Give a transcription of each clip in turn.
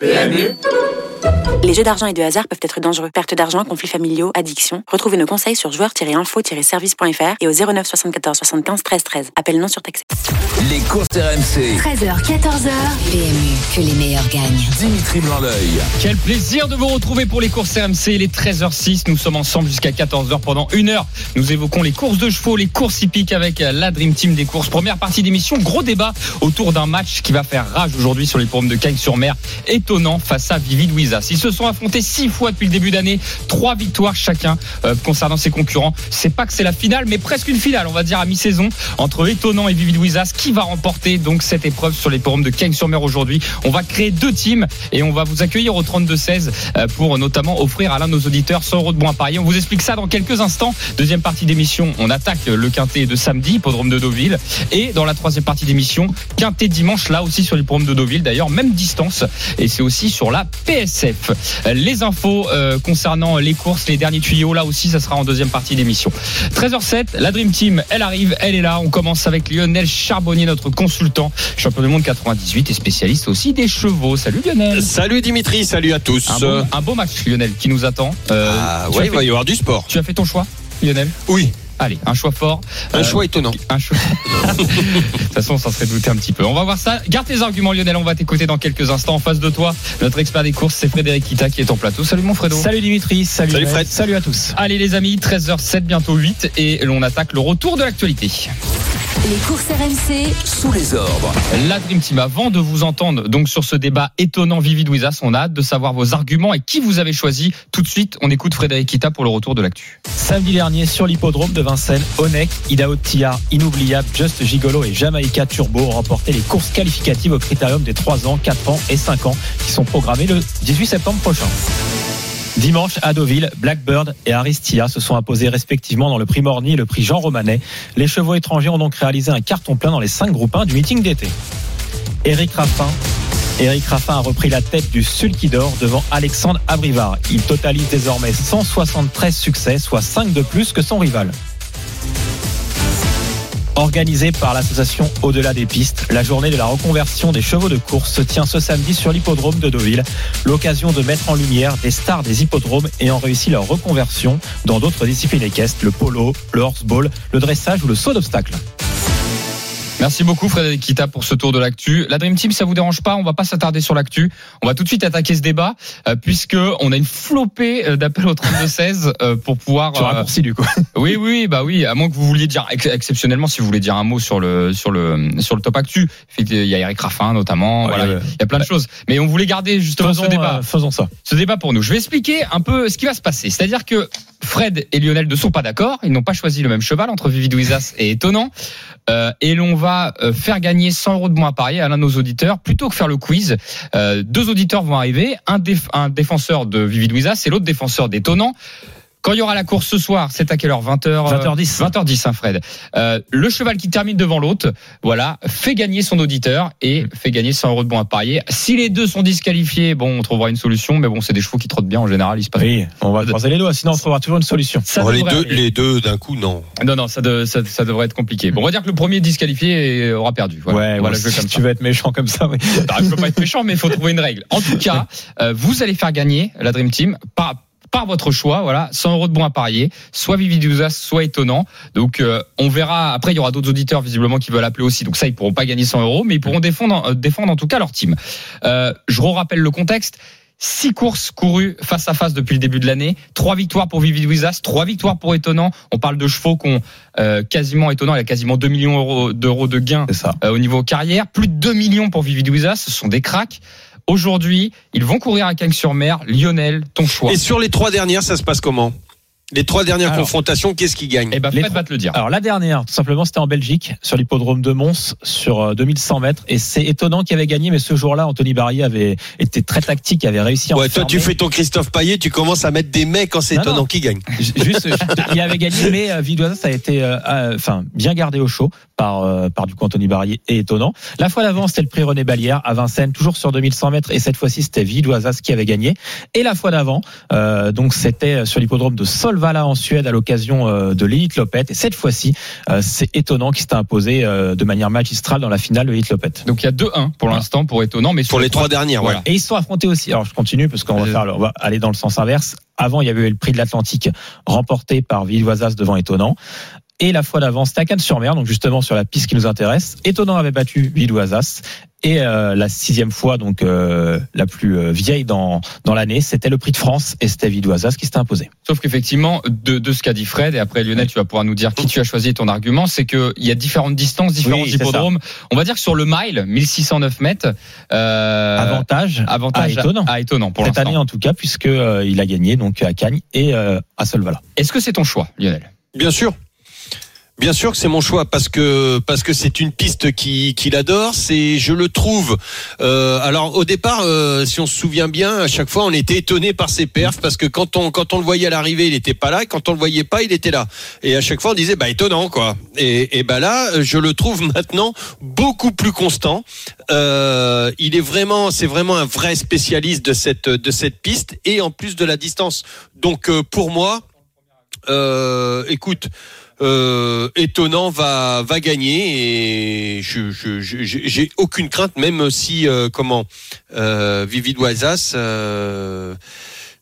PMU Les jeux d'argent et de hasard peuvent être dangereux. Perte d'argent, conflits familiaux, addiction. Retrouvez nos conseils sur joueurs-info-service.fr et au 09 74 75 13 13. Appel non surtaxé. Les courses RMC. 13h, 14h. PMU, que les meilleurs gagnent. Dimitri Blanc-L'œil. Quel plaisir de vous retrouver pour les courses RMC. Il est 13h06. Nous sommes ensemble jusqu'à 14h pendant une heure. Nous évoquons les courses de chevaux, les courses hippiques avec la Dream Team des courses. Première partie d'émission. Gros débat autour d'un match qui va faire rage aujourd'hui sur les pommes de Cagnes-sur-Mer. Étonnant face à Vivi Louisa. Ils se sont affrontés six fois depuis le début d'année. Trois victoires chacun euh, concernant ses concurrents. C'est pas que c'est la finale, mais presque une finale, on va dire, à mi-saison entre Étonnant et Vivi Louisas. Qui va remporter donc cette épreuve sur les forums de Cagnes-sur-Mer aujourd'hui? On va créer deux teams et on va vous accueillir au 32-16 euh, pour notamment offrir à l'un de nos auditeurs 100 euros de bons à. On vous explique ça dans quelques instants. Deuxième partie d'émission, on attaque le quintet de samedi, hippodrome de Deauville. Et dans la troisième partie d'émission, quintet dimanche, là aussi sur les forums de Deauville. D'ailleurs, même distance. Et c'est aussi sur la PSF. Les infos euh, concernant les courses, les derniers tuyaux, là aussi, ça sera en deuxième partie d'émission. 13h07, la Dream Team, elle arrive, elle est là. On commence avec Lionel Charbonnier, notre consultant, champion du monde 98 et spécialiste aussi des chevaux. Salut Lionel. Salut Dimitri, salut à tous. Un beau, un beau match Lionel qui nous attend. Euh, ah ouais, il va y avoir du sport. Tu as fait ton choix Lionel? Oui, Allez, un choix fort. un Euh, choix étonnant. un choix. de toute façon, on s'en serait douté un petit peu. On va voir ça. Garde tes arguments, Lionel. On va t'écouter dans quelques instants. En face de toi, notre expert des courses, c'est Frédéric Kita qui est en plateau. Salut mon Fredo. Salut Dimitri, salut, Salut Fred. salut à tous. Allez les amis, 13h07, bientôt 8 et l'on attaque le retour de l'actualité. Les courses RMC, Sous les ordres. La Dream Team, avant de vous entendre donc sur ce débat étonnant Vivi Louisas, on a hâte de savoir vos arguments et qui vous avez choisi. Tout de suite, on écoute Frédéric Kita pour le retour de l'actu. Samedi dernier, sur l'hippodrome de Vincennes, Onek, Idaho Tia, Inoubliable, Just Gigolo et Jamaica Turbo ont remporté les courses qualificatives au critérium des 3 ans, 4 ans et 5 ans qui sont programmées le 18 septembre prochain. Dimanche, à Blackbird et Aristia se sont imposés respectivement dans le prix Morny et le prix Jean Romanet. Les chevaux étrangers ont donc réalisé un carton plein dans les 5 groupes 1 du meeting d'été. Eric Raffin. Eric Raffin a repris la tête du Sulky d'Or devant Alexandre Abrivard. Il totalise désormais 173 succès, soit 5 de plus que son rival. Organisée par l'association Au-delà des pistes, la journée de la reconversion des chevaux de course se tient ce samedi sur l'hippodrome de Deauville. L'occasion de mettre en lumière des stars des hippodromes ayant réussi leur reconversion dans d'autres disciplines équestres, le polo, le horseball, le dressage ou le saut d'obstacle. Merci beaucoup Frédéric Kita pour ce tour de l'actu. La Dream Team, ça vous dérange pas On va pas s'attarder sur l'actu. On va tout de suite attaquer ce débat euh, puisque on a une flopée euh, d'appels au 32-16 euh, pour pouvoir. Tu euh, raccourcis du coup. Oui, oui, bah oui. À moins que vous vouliez dire ex- exceptionnellement, si vous voulez dire un mot sur le sur le sur le top actu. Il y a Eric Raffin notamment. Ouais, voilà, ouais. il y a plein de choses. Mais on voulait garder justement Faisons, ce débat euh, faisons ça. ce débat pour nous. Je vais expliquer un peu ce qui va se passer. C'est-à-dire que Fred et Lionel ne sont pas d'accord. Ils n'ont pas choisi le même cheval entre Vivi Douizas et Étonnant. Euh, et l'on va euh, faire gagner 100 euros de moins à parier à l'un de nos auditeurs. Plutôt que faire le quiz, euh, deux auditeurs vont arriver. Un, déf- un défenseur de Vivi Douizas et l'autre défenseur d'Étonnant. Quand il y aura la course ce soir, c'est à quelle heure? 20h 20h10. 20h10, hein, Fred. Euh, le cheval qui termine devant l'autre, voilà, fait gagner son auditeur et fait gagner 100 euros de bons à parier. Si les deux sont disqualifiés, bon, on trouvera une solution, mais bon, c'est des chevaux qui trottent bien en général, il se passe. Oui, on va croiser les doigts, sinon on trouvera toujours une solution. Ça Bon, les, deux, les deux d'un coup, non. Non, non, ça, de- ça, ça devrait être compliqué. Bon, on va dire que le premier disqualifié aura perdu. Voilà, ouais, voilà ouais, je veux si comme tu ça. veux être méchant comme ça, oui. Ah, je peux pas être méchant, mais il faut trouver une règle. En tout cas, euh, vous allez faire gagner la Dream Team par par votre choix, voilà, 100 euros de bons à parier, soit Vivi Douzas, soit étonnant. Donc, euh, on verra. Après, il y aura d'autres auditeurs visiblement qui veulent appeler aussi. Donc ça, ils pourront pas gagner 100 euros, mais ils pourront défendre, euh, défendre en tout cas leur team. Euh, je rappelle le contexte. Six courses courues face à face depuis le début de l'année. Trois victoires pour Vivi Louisas, trois victoires pour Étonnant. On parle de chevaux qui ont euh, quasiment Étonnant, il a quasiment 2 millions d'euros- d'euros de gains C'est ça. euh, au niveau carrière. Plus de 2 millions pour Vivi Louisas, ce sont des cracks. Aujourd'hui, ils vont courir à Cagnes-sur-Mer. Lionel, ton choix. Et sur les trois dernières, ça se passe comment? Les trois dernières Alors. confrontations, qu'est-ce qui gagne Eh ben, Fred va te le dire. Alors la dernière, tout simplement, c'était en Belgique, sur l'hippodrome de Mons, sur euh, 2100 mètres. Et c'est étonnant qu'il avait gagné, mais ce jour-là, Anthony Barrier avait été très tactique, avait réussi à Ouais, toi, tu fais ton Christophe Payet, tu commences à mettre des mecs quand c'est étonnant qui gagne. Juste, il avait gagné, mais euh, Vidoisa, ça a été, euh, euh, enfin, bien gardé au chaud. par, euh, par du coup Anthony Barrier et étonnant. La fois d'avant, c'était le prix René Ballière à Vincennes, toujours sur 2100 mètres. Et cette fois-ci, c'était Vidoisas qui avait gagné. Et la fois d'avant, euh, donc c'était sur l'hippodrome de Solvala en Suède à l'occasion euh, de l'Elite Lopette. Et cette fois-ci, euh, c'est étonnant qui s'est imposé euh, de manière magistrale dans la finale de l'Elite Lopette. Donc il y a 2-1 pour l'instant pour étonnant, mais sur Pour les trois dernières, Voilà. ouais. Et ils se sont affrontés aussi. Alors je continue parce qu'on va faire, on va aller dans le sens inverse. Avant, il y avait eu le prix de l'Atlantique remporté par Villoisas devant Étonnant. Et la fois d'avant, c'était à Cannes-sur-Mer, donc justement sur la piste qui nous intéresse. Étonnant avait battu Villoisas. Et euh, la sixième fois, donc euh, la plus euh, vieille dans dans l'année, c'était le prix de France et c'était Villoisas qui s'était imposé. Sauf qu'effectivement, de, de ce qu'a dit Fred, et après Lionel, tu vas pouvoir nous dire qui tu as choisi ton argument, c'est qu'il y a différentes distances, différents Oui, hippodromes. On va dire que sur le mile, 1609 mètres, euh, Avantage, avantage à Étonnant. à étonnant pour cette année en tout cas, puisque euh, il a gagné donc à Cagnes et euh, à Solvala. Est-ce que c'est ton choix, Lionel? Bien sûr. Bien sûr que c'est mon choix parce que parce que c'est une piste qui qu'il adore. C'est je le trouve. euh, alors au départ, euh, si on se souvient bien, à chaque fois on était étonné par ses perfs parce que quand on quand on le voyait à l'arrivée, il était pas là. Et quand on le voyait pas, il était là. Et à chaque fois on disait bah étonnant quoi. Et, et bah là, je le trouve maintenant beaucoup plus constant. Euh, il est vraiment c'est vraiment un vrai spécialiste de cette de cette piste et en plus de la distance. Donc euh, pour moi, euh, écoute, euh, étonnant va va gagner et je j'ai aucune crainte même si euh, comment euh, Vivid Oisas euh,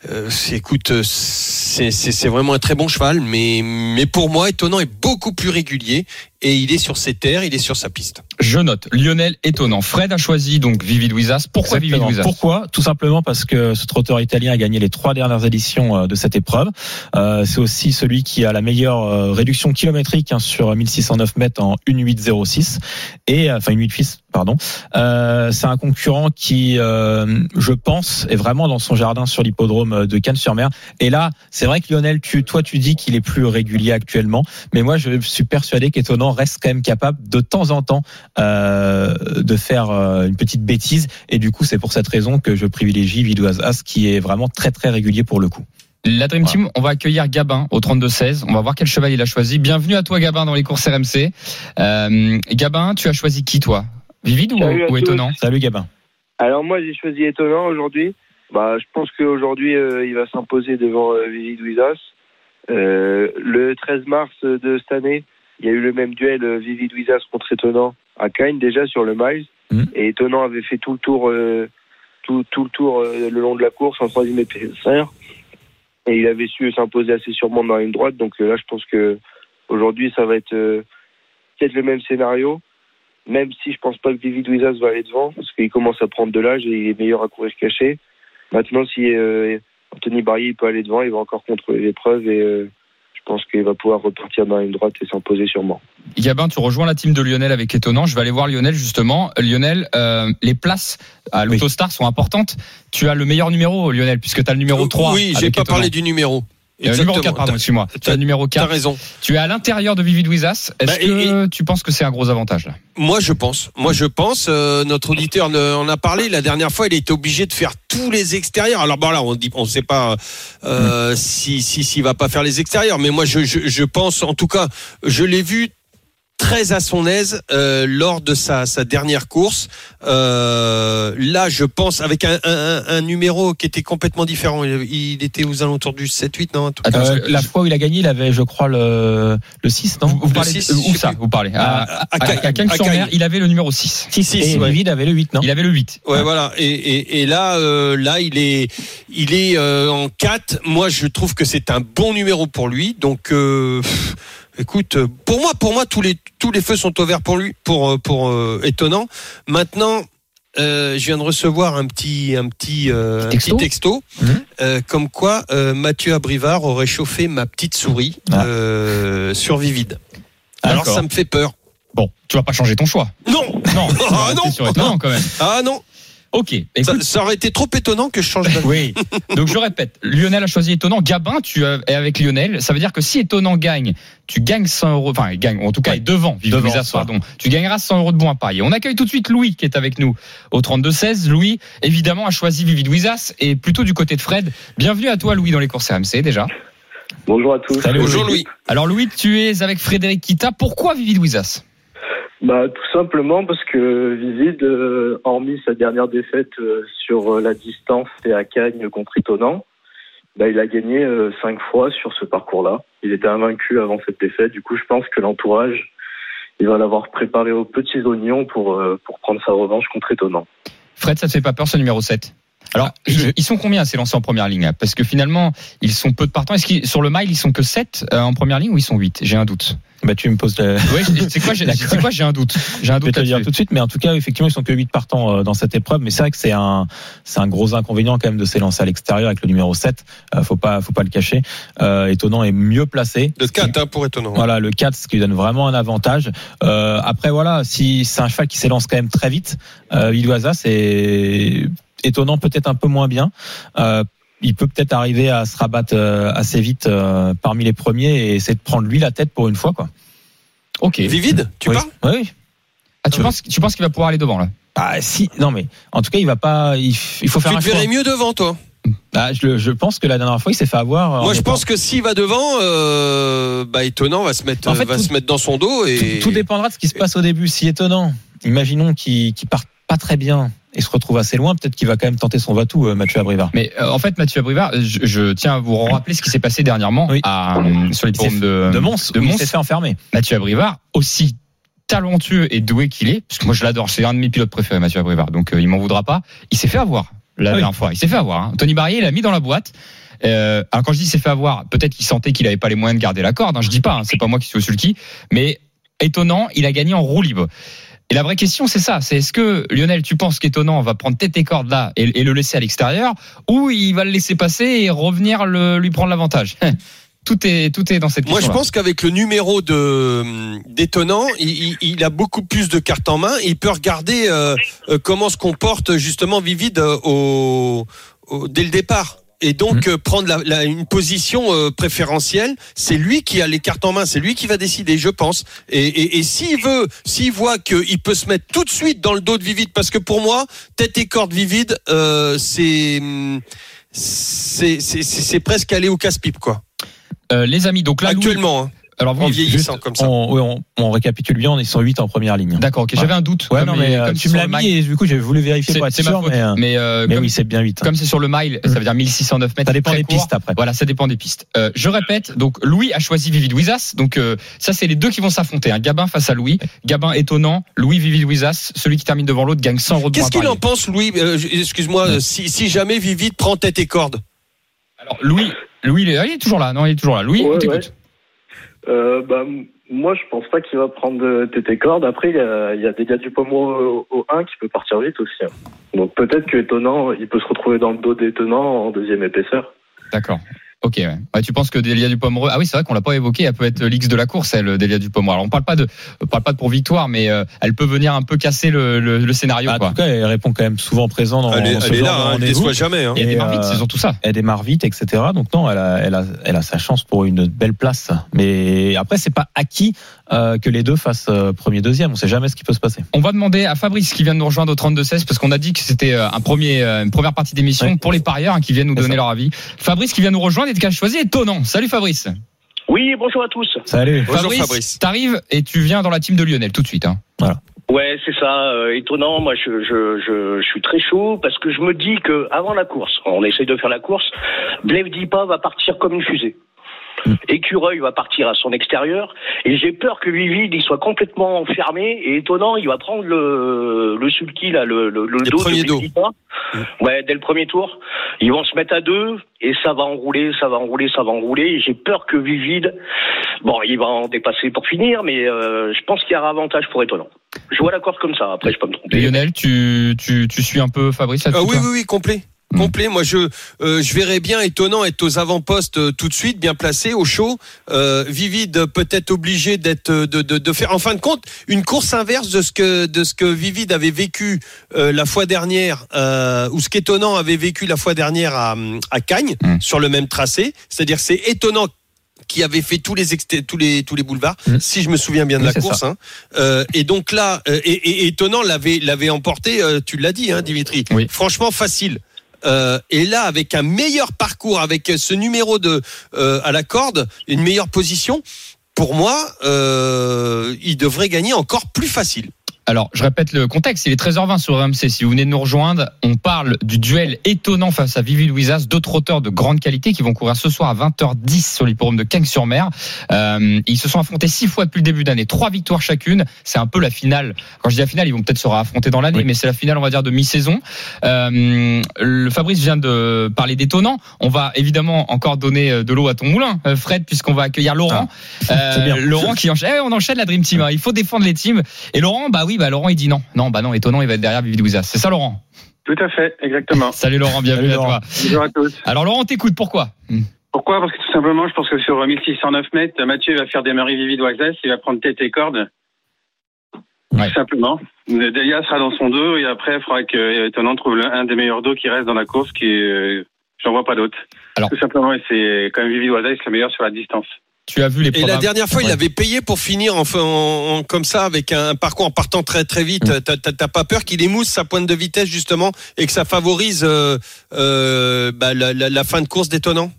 euh, écoute c'est vraiment un très bon cheval mais mais pour moi étonnant est beaucoup plus régulier et il est sur ses terres il est sur sa piste Je note. Lionel étonnant. Fred a choisi donc Vivid Wizas. Pourquoi Exactement. Wizas Pourquoi? Tout simplement parce que ce trotteur italien a gagné les trois dernières éditions euh, de cette épreuve. Euh, c'est aussi celui qui a la meilleure euh, réduction kilométrique hein, sur 1609 mètres en 1.806 et enfin 1.8 pardon. Euh, c'est un concurrent qui, euh, je pense, est vraiment dans son jardin sur l'hippodrome de Cannes-sur-Mer. Et là, c'est vrai que Lionel, tu, toi, tu dis qu'il est plus régulier actuellement, mais moi, je suis persuadé qu'étonnant reste quand même capable de temps en temps euh, de faire euh, une petite bêtise. Et du coup, c'est pour cette raison que je privilégie Vidoise As, qui est vraiment très très régulier pour le coup. La Dream Team, on va accueillir Gabin au 32-16. On va voir quel cheval il a choisi. Bienvenue à toi, Gabin, dans les courses RMC. Euh, Gabin, tu as choisi qui, toi? Vivid ou, étonnant? Salut Gabin. Alors moi j'ai choisi étonnant aujourd'hui. Bah je pense qu'aujourd'hui euh, il va s'imposer devant euh, Vivid Wizas. Euh, le 13 mars de cette année, il y a eu le même duel euh, Vivid Wizas contre étonnant à Cagnes déjà sur le miles. Mhm. Et étonnant avait fait tout le tour, euh, tout, tout le tour euh, le long de la course en troisième épaisseur. Et il avait su s'imposer assez sûrement dans la ligne droite. Donc euh, là je pense que aujourd'hui ça va être peut-être le même scénario. Même si je pense pas que David Wizas va aller devant, parce qu'il commence à prendre de l'âge et il est meilleur à courir caché. Maintenant, si Anthony Barrier il peut aller devant, il va encore contrôler l'épreuve et pense qu'il va pouvoir repartir dans la ligne droite et s'imposer sûrement. Gabin, tu rejoins la team de Lionel avec étonnant. Je vais aller voir Lionel justement. Lionel, euh, les places à l'Autostar sont importantes. Tu as le meilleur numéro, Lionel, puisque tu as le numéro 3. oui j'ai pas Étonnant. parlé du numéro Euh, numéro 4, pardon, excuse-moi. Tu as numéro t'as 4. raison Tu es à l'intérieur de Vivid Wizas. Est-ce Bah, et- que tu penses que c'est un gros avantage là? Moi, je pense. Moi, je pense. euh, notre auditeur ne- en a parlé la dernière fois. Il était obligé de faire tous les extérieurs. Alors bon là, on dit, on sait pas euh, si si s'il va pas faire les extérieurs. Mais moi, je je, je pense. En tout cas, je l'ai vu très à son aise euh, lors de sa, sa dernière course. Euh, là, je pense avec un, un, un numéro qui était complètement différent. Il, il était aux alentours du 7-8, non Attends, comme ça. Euh, la fois où il a gagné, il avait, je crois, le, le 6, non Vous, vous Le parlez six, de- je où ça plus. Vous parlez à, À- à à, Cagnes. il avait le numéro 6. 6 Six, et ouais. David avait le 8, non Il avait le 8. Ouais, voilà. Et, et, et là, euh, là, il est, il est euh, en 4. Moi, je trouve que c'est un bon numéro pour lui. Donc, euh, pff, écoute, euh, pour moi, pour moi, tous les tous les feux sont ouverts pour lui, pour euh, pour euh, étonnant. Maintenant. euh, je viens de recevoir un petit un petit euh, un Texto petit texto euh, comme quoi Mathieu Abrivard aurait chauffé ma petite souris Ah. sur Vivide. Alors D'accord. ça me fait peur. Bon, tu vas pas changer ton choix. Non, Non, Ah, non. c'est sur étonnant quand même. ah non, Ok, ça, écoute. ça aurait été trop étonnant que je change d'avis. Oui. Donc je répète, Lionel a choisi étonnant. Gabin, tu es avec Lionel. Ça veut dire que si étonnant gagne, tu gagnes 100 euros. Enfin, il gagne, en tout cas, Ouais. est devant. Vive Devant, pardon. Tu gagneras 100 euros de bons à parier. On accueille tout de suite Louis qui est avec nous au 32-16. Louis, évidemment, a choisi Vivid Wizas et plutôt du côté de Fred. Bienvenue à toi, Louis, dans les courses RMC déjà. Bonjour à tous. Salut, Bonjour Louis. Alors Louis, tu es avec Frédéric Kita. Pourquoi Vivid Wizas Bah, tout simplement parce que Vivid, euh, hormis sa dernière défaite euh, sur euh, la distance et à Cagnes contre Étonnant, bah, il a gagné euh, cinq fois sur ce parcours-là. Il était invaincu avant cette défaite. Du coup, je pense que l'entourage, il va l'avoir préparé aux petits oignons pour, pour prendre sa revanche contre Étonnant. Fred, ça te fait pas peur ce numéro 7 alors, ils, ils sont combien à lancés en première ligne Parce que finalement, ils sont peu de partants. Est-ce qu'ils sur le mile, ils sont que 7 en première ligne ou ils sont 8 J'ai un doute. Bah, tu me poses. Le... Ouais, c'est quoi J'ai c'est quoi, j'ai un doute? J'ai un Je vais doute te le dire tout de suite, mais en tout cas, effectivement, ils sont que 8 partants euh, dans cette épreuve. Mais c'est vrai que c'est un, c'est un gros inconvénient quand même de s'élancer à l'extérieur avec le numéro 7. Euh, faut pas, faut pas le cacher. Euh, étonnant est mieux placé. Le 4 hein, pour étonnant. Voilà, le 4, ce qui lui donne vraiment un avantage. Euh, après, voilà, si c'est un cheval qui s'élance quand même très vite, euh, Iloisa, c'est étonnant, peut-être un peu moins bien. Euh, il peut peut-être arriver à se rabattre euh, assez vite euh, parmi les premiers et essayer de prendre lui la tête pour une fois, quoi. Ok. Vivide, tu oui. parles Oui. Ah, tu penses, tu penses qu'il va pouvoir aller devant là? Ah, si, non, mais en tout cas, il va pas. Il, faut faire Tu un te verrais mieux devant, toi? Ah, je, je pense que la dernière fois, il s'est fait avoir. Moi, je pense que s'il va devant, euh, bah, étonnant va se mettre, En fait, va tout- se mettre dans son dos et. tout, tout dépendra de ce qui se passe au début. Si étonnant, imaginons qu'il qu'il parte pas très bien et se retrouve assez loin, peut-être qu'il va quand même tenter son va-tout, euh, Mathieu Abrivard. Mais euh, en fait, Mathieu Abrivard, je, je tiens à vous rappeler ce qui s'est passé dernièrement Oui. à, euh, sur les Il paumes de, de Mons, de où il Mons. s'est fait enfermer. Mathieu Abrivard, aussi talentueux et doué qu'il est, parce que moi je l'adore, c'est un de mes pilotes préférés, Mathieu Abrivard, donc euh, il m'en voudra pas. Il s'est fait avoir la Ah oui. dernière fois, il s'est fait avoir. hein. Tony Barrier l'a mis dans la boîte. Euh, alors quand je dis il s'est fait avoir, peut-être qu'il sentait qu'il avait pas les moyens de garder la corde. Hein, je dis pas, hein, c'est pas moi qui suis au sulky, mais étonnant, il a gagné en roue libre. Et la vraie question, c'est ça. C'est est-ce que Lionel, tu penses qu'étonnant va prendre tête et corde là et, et le laisser à l'extérieur, ou il va le laisser passer et revenir le, lui prendre l'avantage? Tout est tout est dans cette question. Moi, je pense qu'avec le numéro de d'étonnant, il, a beaucoup plus de cartes en main. Il peut regarder euh, euh, comment se comporte justement Vivide euh, au, au- dès le départ. Et donc euh, prendre la, la- une position euh, préférentielle, c'est lui qui a les cartes en main, c'est lui qui va décider, je pense. Et, et, et s'il veut, s'il voit qu'il peut se mettre tout de suite dans le dos de Vivide, parce que pour moi, tête et corde Vivide, euh, c'est c'est c'est c'est- c'est presque aller au casse-pipe quoi. Euh, les amis, donc là, Louis- Actuellement, hein, alors vous, en vieillissant Juste, comme ça. On, oui, on, on récapitule bien, ils sont 8 en première ligne. D'accord, ok. J'avais un doute. Ouais, comme non, mais euh, comme tu me l'as mis et du coup, j'ai voulu vérifier C'est pour être sûr, faute. mais, euh, Mais, euh, mais comme, oui, c'est bien 8. comme c'est sur le mile, ça veut dire 1609 mètres. Ça dépend très des court. pistes après. Voilà, ça dépend des pistes. Euh, je répète, donc Louis a choisi Vivid Wizas. Donc euh, ça, c'est les deux qui vont s'affronter. Un Gabin face à Louis. Gabin étonnant. Louis Vivid Wizas. Celui qui termine devant l'autre gagne 100 euros de Qu'est-ce qu'il en pense, Louis Euh, Excuse-moi, euh, si, si jamais Vivide prend tête et corde? Alors Louis, Louis, il est, ah, il est toujours là. Non, il est toujours là. Louis, on t'écoute. Euh, bah, moi, je pense pas qu'il va prendre TT corde. Après, il y a, y des gars du au, au 1 qui peut partir vite aussi. hein. Donc peut-être que étonnant, il peut se retrouver dans le dos d'étonnant en deuxième épaisseur. D'accord. Ok. Ouais. Ouais, tu penses que Delia Dupomereux Ah oui, c'est vrai qu'on l'a pas évoqué. Elle peut être l'X de la course, elle, Delia Dupomereux. Alors on parle pas de, on parle pas de pour victoire, mais euh, elle peut venir un peu casser le, le, le scénario. Bah, en tout cas, elle répond quand même souvent présent dans, elle est, dans ce elle est là, hein, elle rendez-vous. déçoit jamais. hein. Et elle démarre vite, euh, c'est surtout ça. Elle démarre vite, etc. Donc non, elle a, elle a, elle a sa chance pour une belle place. Mais après, c'est pas acquis euh, que les deux fassent euh, premier, deuxième. On sait jamais ce qui peut se passer. On va demander à Fabrice qui vient de nous rejoindre au 32-16 parce qu'on a dit que c'était euh, un premier, euh, une première partie d'émission Ouais. pour les parieurs hein, qui viennent nous donner ça. leur avis. Fabrice qui vient nous rejoindre et qui a choisi étonnant. Salut Fabrice. Oui, bonjour à tous. Salut. Bonjour, Fabrice. t'arrives et tu viens dans la team de Lionel tout de suite. Hein. Ouais, c'est ça. euh, étonnant. Moi, je, je, je, je suis très chaud parce que je me dis que avant la course, on essaye de faire la course. Blaise Dipa va partir comme une fusée. Écureuil va partir à son extérieur et j'ai peur que Vivide il soit complètement fermé et étonnant il va prendre le le sulky là le le, le dos de dos. Dipa. ouais dès le premier tour ils vont se mettre à deux et ça va enrouler ça va enrouler ça va enrouler et j'ai peur que Vivide bon il va en dépasser pour finir mais euh, je pense qu'il y aura avantage pour étonnant je vois la course comme ça après je peux me tromper Lionel, tu, tu, tu suis un peu Fabrice là-dessus Ah oui, oui, oui, complet. Mm. Complet. Moi, je euh, je verrais bien étonnant être aux avant-postes euh, tout de suite, bien placé, au chaud. Euh, Vivide peut-être obligé d'être euh, de, de, de faire en fin de compte une course inverse de ce que de ce que Vivide avait vécu euh, la fois dernière euh, ou ce qu'étonnant avait vécu la fois dernière à à Cagnes Mm. sur le même tracé. C'est-à-dire c'est étonnant qui avait fait tous les tous les tous les boulevards, Mm. si je me souviens bien de Oui, la course. Hein. Euh, et donc là, euh, et, et- et étonnant l'avait l'avait emporté. euh, tu l'as dit, hein, Dimitri. Oui. Franchement facile. Euh, et là, avec un meilleur parcours, avec ce numéro de euh, à la corde, une meilleure position, pour moi, euh, il devrait gagner encore plus facile. Alors, je répète le contexte. Il est 13h20 sur RMC. Si vous venez de nous rejoindre, on parle du duel étonnant face à Vivi Louisas, d'autres auteurs de grande qualité qui vont courir ce soir à 20h10 sur l'hipporome de Cagnes-sur-Mer. Euh, ils se sont affrontés six fois depuis le début d'année, trois victoires chacune. C'est un peu la finale. Quand je dis la finale, ils vont peut-être se réaffronter dans l'année, Oui. mais c'est la finale, on va dire, de mi-saison. Euh, le Fabrice vient de parler d'étonnant. On va évidemment encore donner euh, de l'eau à ton moulin, euh, Fred, puisqu'on va accueillir Laurent. Ah, c'est bien. Laurent qui enchaîne. Eh, on enchaîne la Dream Team. hein. Il faut défendre les teams. Et Laurent, bah oui, bah Laurent, il dit non. Non, bah non, étonnant, il va être derrière Vivi Louisas. C'est ça, Laurent? Tout à fait, exactement. Salut Laurent, bienvenue Salut, à Laurent. toi. Bonjour à tous. Alors Laurent, t'écoute, pourquoi? Pourquoi? Parce que tout simplement, je pense que sur 1609 mètres, Mathieu va faire démarrer Vivi Doisès, il va prendre tête et corde. Ouais. Tout simplement. Delia sera dans son dos et après, il faudra que Étonnant trouve un des meilleurs dos qui reste dans la course, qui est, euh, j'en vois pas d'autre. Alors- Tout simplement, et c'est quand même Vivi Doisès le meilleur sur la distance. Tu as vu les Et la dernière fois, il Ouais. avait payé pour finir enfin, en, en- comme ça avec un parcours en partant très très vite. Mm. T'as- T'as t'as pas peur qu'il émousse sa pointe de vitesse justement et que ça favorise euh, euh, bah, la, la- la fin de course d'étonnant?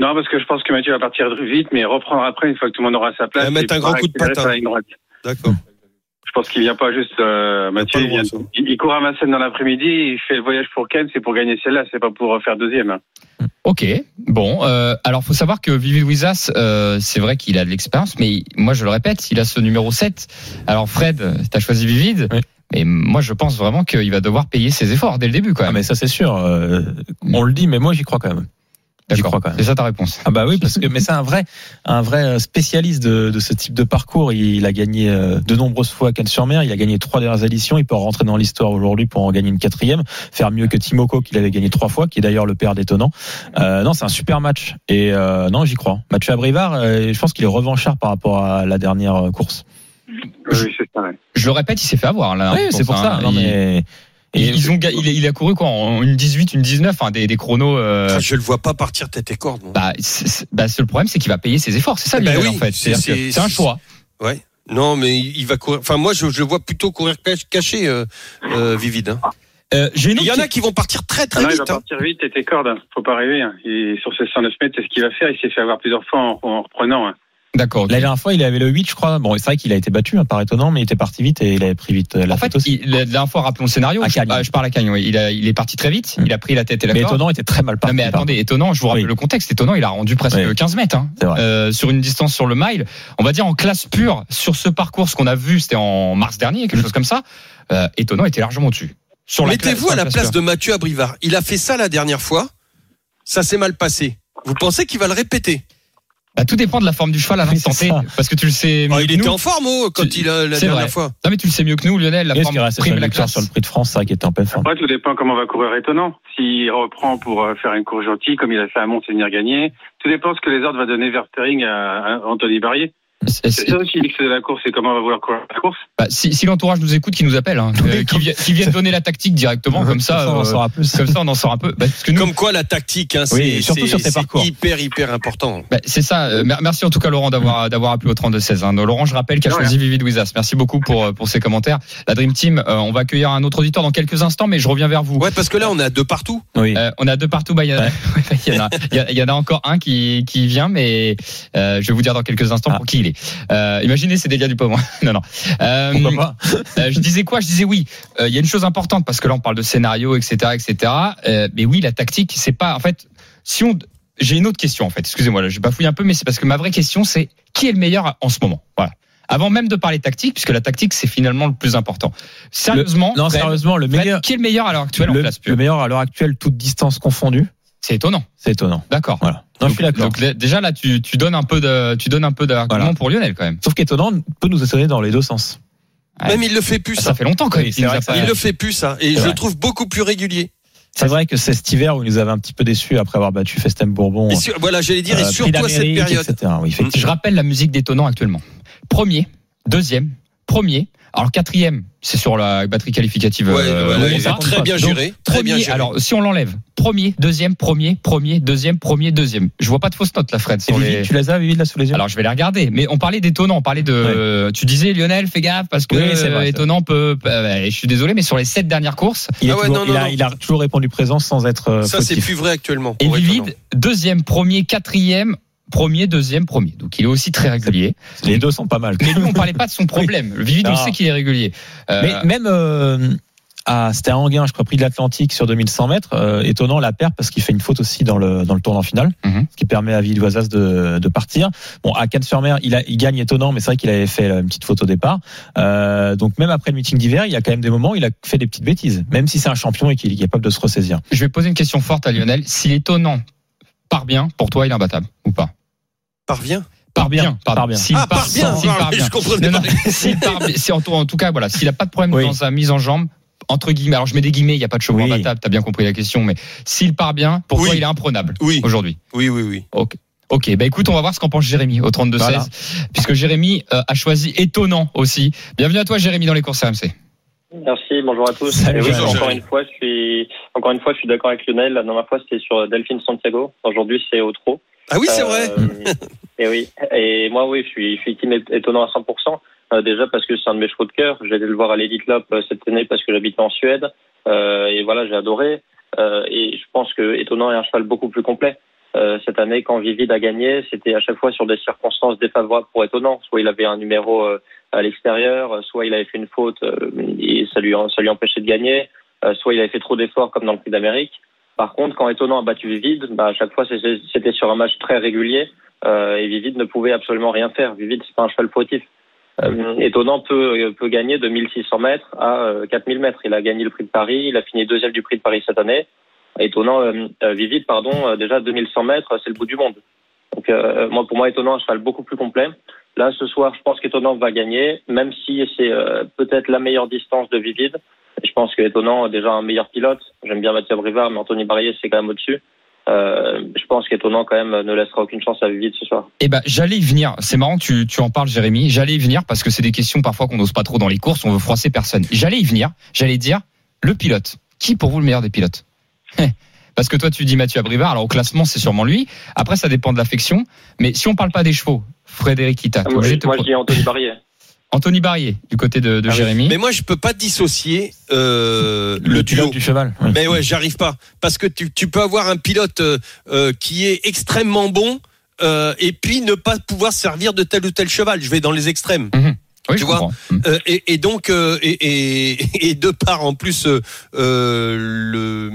Non, parce que je pense que Mathieu va partir vite, mais reprendre après une fois que tout le monde aura sa place. Ouais, mettre et un grand coup de patin. droite. D'accord. Pense qu'il vient pas juste euh, Mathieu, il, vient, il, il court à Massène dans l'après-midi, il fait le voyage pour Ken, c'est pour gagner celle-là, c'est pas pour faire deuxième. hein. Ok, bon. Euh, alors, faut savoir que Vivi Louisas, euh, c'est vrai qu'il a de l'expérience, mais moi, je le répète, il a ce numéro 7. Alors, Fred, t'as choisi Vivid, Oui. mais moi, je pense vraiment qu'il va devoir payer ses efforts dès le début, quand Ah, même. mais ça c'est sûr. euh, on le dit, mais moi j'y crois quand même. J'y D'accord. crois quand même. C'est ça ta réponse. Ah bah oui parce que mais c'est un vrai un vrai spécialiste de, de ce type de parcours. Il a gagné euh, de nombreuses fois à Cannes-sur-Mer. Il a gagné trois dernières éditions. Il peut rentrer dans l'histoire aujourd'hui pour en gagner une quatrième, faire mieux que Timoko qu'il avait gagné trois fois, qui est d'ailleurs le père d'étonnant. Euh, non, c'est un super match et euh, non j'y crois. Mathieu Abrivard, euh, je pense qu'il est revanchard par rapport à la dernière euh, course. Oui, c'est ça. Je le répète, il s'est fait avoir, là. oui, je c'est pour ça. hein. Non, Il- mais Et ils ont, il, a- il a couru quoi en une 18, une 19, hein, des, des chronos. euh, Ah, Je le vois pas partir tête et corde. moi. bah, c'est- bah, le problème, c'est qu'il va payer ses efforts. C'est ça, Lionel, oui, en fait. c'est- C'est-à-dire que c'est- c'est un choix. Ouais. Non, mais il va courir. Enfin, moi, je, je le vois plutôt courir cach- caché, euh, euh, Vivid. hein. Euh, J'ai une Il y en a qui vont partir très Ah très il vite. va hein. partir vite, tête et corde. hein. Faut pas rêver. hein. Et sur ces 109 mètres, c'est ce qu'il va faire. Il s'est fait avoir plusieurs fois en, en reprenant. D'accord. la dernière fois il avait le 8 je crois. Bon c'est vrai qu'il a été battu hein, par étonnant, mais il était parti vite et il avait pris vite euh, la En fait, tête aussi. il, la dernière fois, rappelons le scénario. À je, ah, je parle à Cagnes, oui. Il, a- il est parti très vite. Il a pris la tête et la Mais corde. étonnant était très mal Non parti. mais par attendez, étonnant, je vous rappelle Oui. le contexte, étonnant, il a rendu presque Oui. 15 mètres hein, C'est vrai. euh, sur une distance sur le mile. On va dire en classe pure, sur ce parcours, ce qu'on a vu, c'était en mars dernier, quelque chose comme ça, euh, étonnant était largement au-dessus. Mettez-vous à la place pure. de Mathieu Abrivard. Il a fait ça la dernière fois. Ça s'est mal passé. Vous pensez qu'il va le répéter? Bah, tout dépend de la forme du cheval à l'instant T, parce que tu le sais mieux Oh, Il que était nous. en forme oh, quand Tu- il a la c'est dernière vrai. fois. Non mais tu le sais mieux que nous, Lionel, la forme qu'il reste prime sur la classe. sur le prix de France, ça qui était en pleine forme. Après, tout dépend comment va courir étonnant. S'il reprend pour euh, faire une course gentille, comme il a fait à Mont-Sénir gagner, tout dépend ce que les ordres va donner Vertering à, à Anthony Barrier. C'est- ça aussi de la course, c'est comment on va vouloir courir la course? Bah, si si l'entourage nous écoute, qui nous appelle, hein, euh, qui, vi- qui viennent donner la tactique directement, comme ça, on en euh, saura plus. comme ça on en sort un peu. Bah, parce que nous, Comme quoi la tactique, hein, c'est Oui, surtout c'est- sur ces c'est parcours. hyper hyper important. Bah, c'est ça. Euh, mer- merci en tout cas Laurent d'avoir d'avoir appelé au 32 16. Hein. Laurent, je rappelle, qui a choisi Vivi Louisas. Merci beaucoup pour euh, pour ces commentaires. La Dream Team, euh, on va accueillir un autre auditeur dans quelques instants, mais je reviens vers vous. Ouais, parce que là on est à deux partout. Oui. Euh, on a deux partout. Bah, il y, en a- Ouais. il y en a, y a- en a encore un qui, qui vient, mais euh, je vais vous dire dans quelques instants Ah. pour qui il est. Euh, imaginez, c'est Delia Dupont. non, non. Euh, euh, je disais quoi? Je disais oui. Il y a une chose importante parce que là on parle de scénario, etc., etc. Mais oui, la tactique, c'est pas en fait. Si on, j'ai une autre question en fait. Excusez-moi, là, je bafouille un peu, mais c'est parce que ma vraie question, c'est qui est le meilleur en ce moment? Voilà. Avant même de parler tactique, puisque la tactique c'est finalement le plus important. Sérieusement, Non, Fred, sérieusement, le Fred, meilleur, qui est le meilleur à l'heure actuelle en le, classe le meilleur à l'heure actuelle, toute distance confondue, C'est étonnant. c'est étonnant. D'accord. Voilà. Non, je suis d'accord. Donc déjà là, tu, tu donnes un peu de, tu donnes un peu d'argument Voilà. pour Lionel quand même. Sauf qu'étonnant peut nous étonner dans les deux sens. Ouais. Même il le fait plus Ah, ça. ça fait longtemps quand même. Il le fait plus ça. Et C'est je vrai. le trouve beaucoup plus régulier. C'est vrai que c'est cet hiver où il nous avait un petit peu déçus après avoir battu Festem Bourbon. Et sur- voilà, j'allais dire, et euh, surtout à cette période. etc. Oui, Je rappelle la musique d'étonnant actuellement. Premier, deuxième, premier. Alors quatrième, c'est sur la batterie qualificative. Ouais, euh, il très bien Donc, géré. Très bien Premier, géré. alors si on l'enlève, premier, deuxième, premier, premier, deuxième, premier, deuxième. Je vois pas de fausses notes là, Fred. Sur les... tu les as, Vivi, là sous les yeux Alors je vais les regarder, mais on parlait d'étonnant, on parlait de. Tu disais Lionel, fais gaffe parce que Oui, c'est vrai, étonnant peut. euh, je suis désolé, mais sur les sept dernières courses, il, est Ah ouais, toujours- non, il non, a, non. il a toujours répondu présent sans être euh, Ça c'est plus vrai actuellement. et Vivid, deuxième, premier, quatrième. Premier, deuxième, premier. Donc il est aussi très régulier. Les deux sont pas mal. Mais lui, on parlait pas de son problème. Vivid, on Non. sait qu'il est régulier. Euh, Mais même euh, à c'était à Anguin, je crois, prix de l'Atlantique sur 2100 mètres. euh, étonnant la perte parce qu'il fait une faute aussi dans le dans le tournant final, Mhm. ce qui permet à Villoisas de, de partir. Bon, à Cannes-sur-Mer, il a il gagne étonnant, mais c'est vrai qu'il avait fait une petite faute au départ. Euh, donc même après le meeting d'hiver, il y a quand même des moments où il a fait des petites bêtises, même si c'est un champion et qu'il est capable de se ressaisir. je vais poser une question forte à Lionel. Si l'étonnant part bien, pour toi, il est imbattable ou pas Parvient. Part bien, bien, pardon. part bien. S'il Ah, part bien, s'il ah, bien. je Non, non, pas. s'il part bien, si en, tout- en tout cas, voilà, s'il a pas de problème Oui. dans sa mise en jambe, entre guillemets, alors je mets des guillemets, il n'y a pas de chevaux Oui. imbattable, t'as bien compris la question, mais s'il part bien, pour Oui. toi, il est imprenable Oui. aujourd'hui. Oui, oui, oui. Ok. Ok, bah écoute, on va voir ce qu'en pense Jérémy au 32-16, Voilà. puisque Jérémy euh, a choisi étonnant aussi. Bienvenue à toi, Jérémy, dans les courses RMC. Merci, bonjour à tous. Salut, oui, encore une fois, je suis encore une fois, je suis d'accord avec Lionel. La dernière fois, c'était sur Delphine Santiago. Aujourd'hui, c'est au trot. Ah oui, c'est Euh, vrai. et oui. Et moi, oui, je suis, je suis team étonnant à 100%. Euh, déjà parce que c'est un de mes chevaux de cœur. J'allais le voir à l'Elite Lop euh, cette année parce que j'habitais en Suède. Euh, et voilà, j'ai adoré. Euh, et je pense que étonnant est un cheval beaucoup plus complet. Euh, cette année, quand Vivid a gagné, c'était à chaque fois sur des circonstances défavorables pour étonnant. Soit il avait un numéro euh, à l'extérieur, soit il avait fait une faute euh, et ça lui, ça lui empêchait de gagner, euh, soit il avait fait trop d'efforts comme dans le Prix d'Amérique. Par contre, quand Étonnant a battu Vivid, bah, à chaque fois c'était sur un match très régulier euh, et Vivid ne pouvait absolument rien faire. Vivid, c'est pas un cheval fautif. Euh, Étonnant peut, peut gagner de 1600 mètres à euh, 4000 mètres. Il a gagné le Prix de Paris, il a fini deuxième du Prix de Paris cette année. Étonnant, euh, euh, Vivid, pardon, euh, déjà 2100 mètres, c'est le bout du monde. Donc euh, moi, pour moi, Étonnant, un cheval beaucoup plus complet. Là, ce soir, je pense qu'Étonnant va gagner, même si c'est euh, peut-être la meilleure distance de Vivid. Je pense qu'Étonnant déjà un meilleur pilote. J'aime bien Mathieu Brivard, mais Anthony Barrier, c'est quand même au-dessus. Euh, je pense qu'Étonnant, quand même, ne laissera aucune chance à Vivid ce soir. Eh ben, j'allais y venir. C'est marrant, tu, tu en parles, Jérémy. J'allais y venir parce que c'est des questions parfois qu'on n'ose pas trop dans les courses. On veut froisser personne. J'allais y venir. J'allais dire le pilote. Qui pour vous le meilleur des pilotes? Parce que toi, tu dis Mathieu Abrivard. Alors au classement, c'est sûrement lui. Après, ça dépend de l'affection. Mais si on parle pas des chevaux, Frédéric Ita, t'es moi, de te moi, je dis Anthony Barrier. Anthony Barrier du côté de, de Ah. Jérémy. Mais moi, je peux pas dissocier euh, le, duo. pilote du cheval. oui. Mais ouais, j'arrive pas. Parce que tu, tu peux avoir un pilote euh, euh, qui est extrêmement bon euh, et puis ne pas pouvoir servir de tel ou tel cheval. Je vais dans les extrêmes. Oui, tu je vois. Mm. Euh, et, et donc, euh, et, et, et de par en plus euh, le,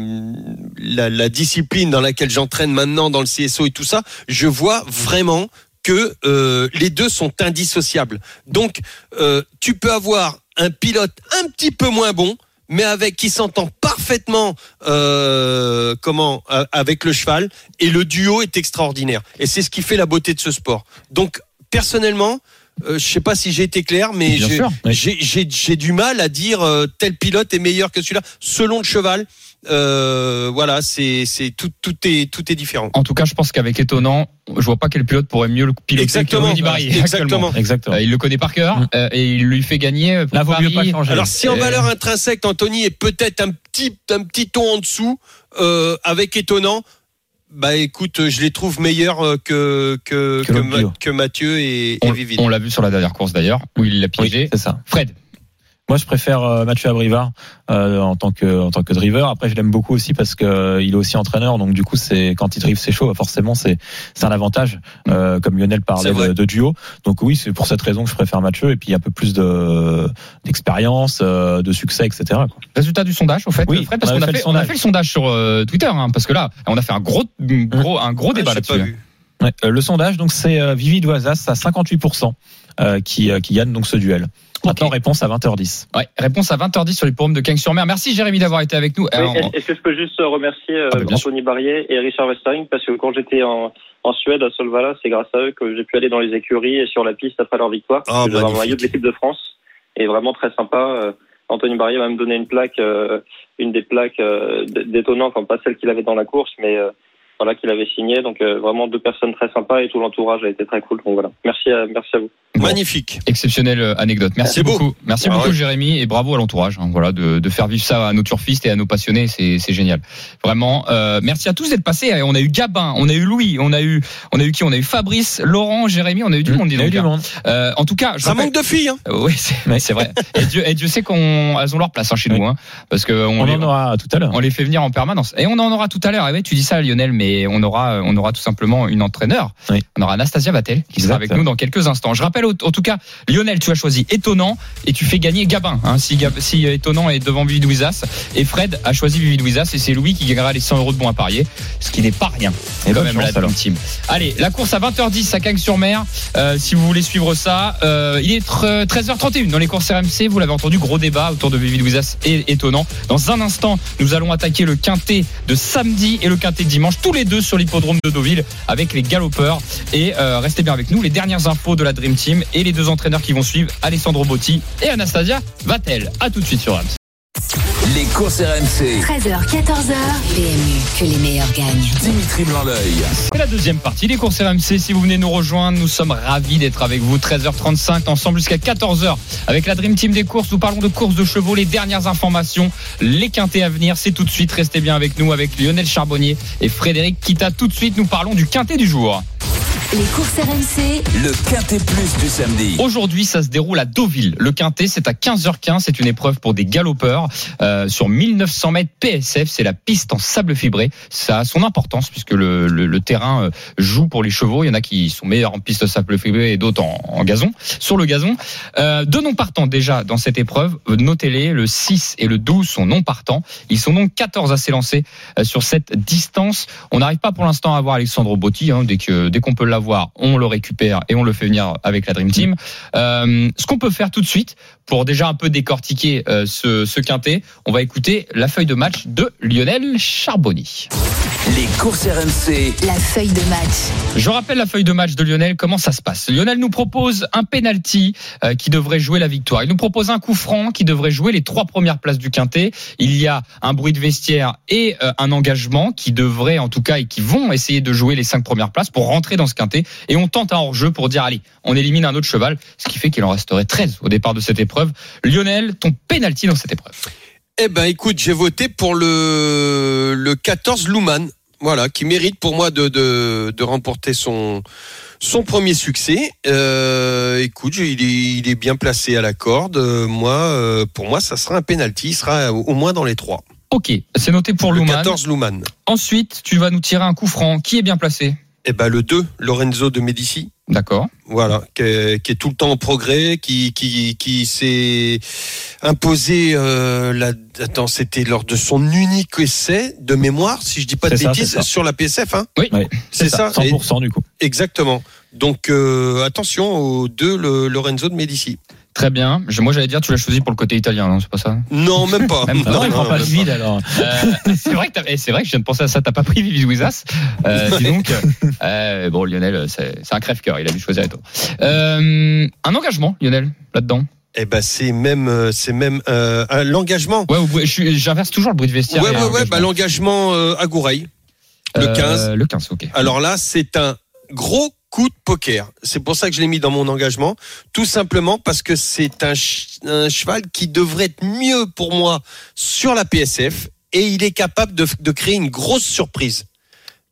la, la discipline dans laquelle j'entraîne maintenant dans le CSO et tout ça, je vois vraiment que euh, les deux sont indissociables. Donc, euh, tu peux avoir un pilote un petit peu moins bon, mais avec qui s'entend parfaitement euh, comment avec le cheval et le duo est extraordinaire et c'est ce qui fait la beauté de ce sport. Donc personnellement, euh, je sais pas si j'ai été clair, mais j'ai- sûr, oui. j'ai j'ai j'ai du mal à dire euh, tel pilote est meilleur que celui-là selon le cheval. Euh, voilà, c'est c'est tout tout est tout est différent. En tout cas, je pense qu'avec étonnant, je vois pas quel pilote pourrait mieux le piloter Exactement. que Anthony Barrier. Exactement. Exactement. Euh, il le connaît par cœur Mm. euh, et il lui fait gagner. pour Là, vaut mieux pas changer. Alors si en valeur intrinsèque, Anthony est peut-être un petit un petit ton en dessous euh, avec étonnant. Bah écoute, je les trouve meilleurs euh, que que Que que, l'autre Ma- duo. que Mathieu et, et on, Vivid. on l'a vu sur la dernière course d'ailleurs, où il l'a Oui, piégé. c'est ça. Fred, Moi, je préfère euh, Mathieu Abrivard euh, en tant que en tant que driver. Après, je l'aime beaucoup aussi parce que euh, il est aussi entraîneur. Donc, du coup, c'est quand il drive ses bah, forcément, c'est c'est un avantage. Euh, comme Lionel parlait de, de duo. Donc oui, c'est pour cette raison que je préfère Mathieu et puis un peu plus de d'expérience, euh, de succès, etc. quoi. résultat du sondage au fait, Oui, Fred, parce on qu'on a, fait, on a sondage. fait le sondage sur euh, Twitter, hein, parce que là, on a fait un gros, gros, un gros débat là-dessus. vu. Ouais, euh, le sondage, donc c'est euh, Vivi Doisas à 58% euh, qui euh, qui gagne donc ce duel. Maintenant, réponse à 20h10. Ouais, réponse à 20h10 sur les forums de Cagnes-sur-Mer. Merci Jérémy d'avoir été avec nous. Oui, Alors, est- Est-ce que je peux juste remercier euh, Ah, Anthony Barrier et Richard Westering parce que quand j'étais en, en Suède à Solvala, c'est grâce à eux que j'ai pu aller dans les écuries et sur la piste après leur victoire. Ah, J'avais un maillot de l'équipe de France et vraiment très sympa. Euh, Anthony Barrier m'a même donné une plaque, euh, une des plaques euh, d- d'étonnant, enfin pas celle qu'il avait dans la course, mais euh, voilà qu'il avait signé. Donc euh, vraiment deux personnes très sympas et tout l'entourage a été très cool. Donc voilà, merci à, merci à vous. Bon. Magnifique. exceptionnelle euh, anecdote. Merci beau. beaucoup. Merci Ah beaucoup ouais. Jérémy et bravo à l'entourage. hein, voilà, de, de faire vivre ça à nos turfistes et à nos passionnés, c'est c'est génial. Vraiment, euh, merci à tous d'être passés. On a eu Gabin, on a eu Louis, on a eu, on a eu qui? On a eu Fabrice, Laurent, Jérémy. On a eu du monde. dis donc, du hein. monde. Euh, en tout cas, je Ça rappelle- manque de filles. Hein. Euh, Oui, c'est vrai. Et Dieu, et Dieu sait qu'on, elles ont leur place hein, chez Oui. nous, hein, parce que on, On les, en aura tout à l'heure. on les fait venir en permanence. Et on en aura tout à l'heure. Et ouais, tu dis ça, Lionel, mais et on aura, on aura tout simplement une entraîneur. Oui. On aura Anastasia Vatel qui sera Exact. avec nous dans quelques instants. Je rappelle, en tout cas, Lionel, tu as choisi étonnant et tu fais gagner Gabin. Hein, si, si euh, étonnant est devant Vivi Louisas et Fred a choisi Vivi Louisas et c'est Louis qui gagnera les 100 euros de bons à parier, ce qui n'est pas rien. Et quand bonne même chance, la. Team. Allez, la course à 20h10 à Cagnes-sur-Mer. Euh, si vous voulez suivre ça, euh, il est tr- 13h31 dans les courses RMC. Vous l'avez entendu, gros débat autour de Vivi Louisas et étonnant. Dans un instant, nous allons attaquer le quintet de samedi et le quintet de dimanche, tous les deux sur l'hippodrome de Deauville avec les galopeurs. Et euh, restez bien avec nous, les dernières infos de la Dream Team et les deux entraîneurs qui vont suivre, Alessandro Botti et Anastasia Vatel. À tout de suite sur RMC. Les courses RMC. 13h, 14h. PMU, que les meilleurs gagnent. Dimitri Blanc-L'œil. C'est la deuxième partie des courses RMC. Si vous venez nous rejoindre, nous sommes ravis d'être avec vous. 13h35 ensemble jusqu'à 14h avec la Dream Team des courses. Nous parlons de courses de chevaux, les dernières informations, les quintés à venir. C'est tout de suite. Restez bien avec nous avec Lionel Charbonnier et Frédéric Kita. Tout de suite, nous parlons du quintet du jour. Les courses RMC, Le Quintet Plus du samedi. Aujourd'hui, ça se déroule à Deauville. Le quintet, c'est à 15h15. C'est une épreuve pour des galopeurs euh, sur 1900 mètres PSF. C'est la piste en sable fibré. Ça a son importance puisque le, le- le terrain euh, joue pour les chevaux. Il y en a qui sont meilleurs en piste sable fibré et d'autres en, en gazon. Sur le gazon, euh, deux non partants déjà dans cette épreuve. Notez-les, le 6 et le 12 sont non partants. Ils sont donc 14 à s'élancer euh, sur cette distance. On n'arrive pas pour l'instant à voir Alexandre Botti. hein. dès que dès qu'on peut l'avoir, on le récupère et on le fait venir avec la Dream Team. Euh, ce qu'on peut faire tout de suite pour déjà un peu décortiquer euh, ce, ce quintet, on va écouter la feuille de match de Lionel Charbonny. Les courses RMC. la feuille de match. Je rappelle la feuille de match de Lionel. Comment ça se passe? Lionel nous propose un penalty euh, qui devrait jouer la victoire. Il nous propose un coup franc qui devrait jouer les trois premières places du quintet. Il y a un bruit de vestiaire et euh, un engagement qui devrait, en tout cas, et qui vont essayer de jouer les cinq premières places pour rentrer dans ce quintet. Et on tente un hors-jeu pour dire allez, on élimine un autre cheval, ce qui fait qu'il en resterait 13 au départ de cette épreuve. Lionel, ton penalty dans cette épreuve. Eh ben, écoute, j'ai voté pour le, le 14 Luman. Voilà, qui mérite pour moi de, de, de remporter son, son premier succès. Euh, écoute, il est, il est bien placé à la corde. Euh, Moi, euh, pour moi, ça sera un penalty. Il sera au moins dans les trois. Ok, c'est noté pour Le Luman. 14 Luman. Ensuite, tu vas nous tirer un coup franc. Qui est bien placé? Eh ben, le 2 Lorenzo de Medici. D'accord. Voilà, qui est, qui est tout le temps en progrès, qui qui qui s'est imposé. Euh, la, attends, c'était lors de son unique essai de mémoire, si je dis pas de ça, bêtises, sur la PSF. Hein Oui, Oui, c'est ça. Et- 100% du coup. exactement. Donc euh, attention aux deux le, Lorenzo de Medici. Très bien. Je- Moi, j'allais dire, tu l'as choisi pour le côté italien, non C'est pas ça Non, même pas. Même pas. Non, il prend pas le vide alors. Euh, C'est vrai que c'est vrai que je viens de penser à ça. T'as pas pris Vivi Louisas. Euh, dis donc. Euh, bon, Lionel, c'est un crève-cœur. Il a dû choisir et tout. Euh, un engagement, Lionel, là-dedans? Eh ben c'est même c'est même l'engagement. Ouais, j'inverse toujours le bruit de vestiaire. Ouais ouais ouais. Bah, l'engagement. à Goureil. Le Euh, 15. Le 15, ok. Alors là, c'est un gros coup de poker. C'est pour ça que je l'ai mis dans mon engagement. Tout simplement parce que c'est un, un cheval qui devrait être mieux pour moi sur la PSF et il est capable de, de créer une grosse surprise.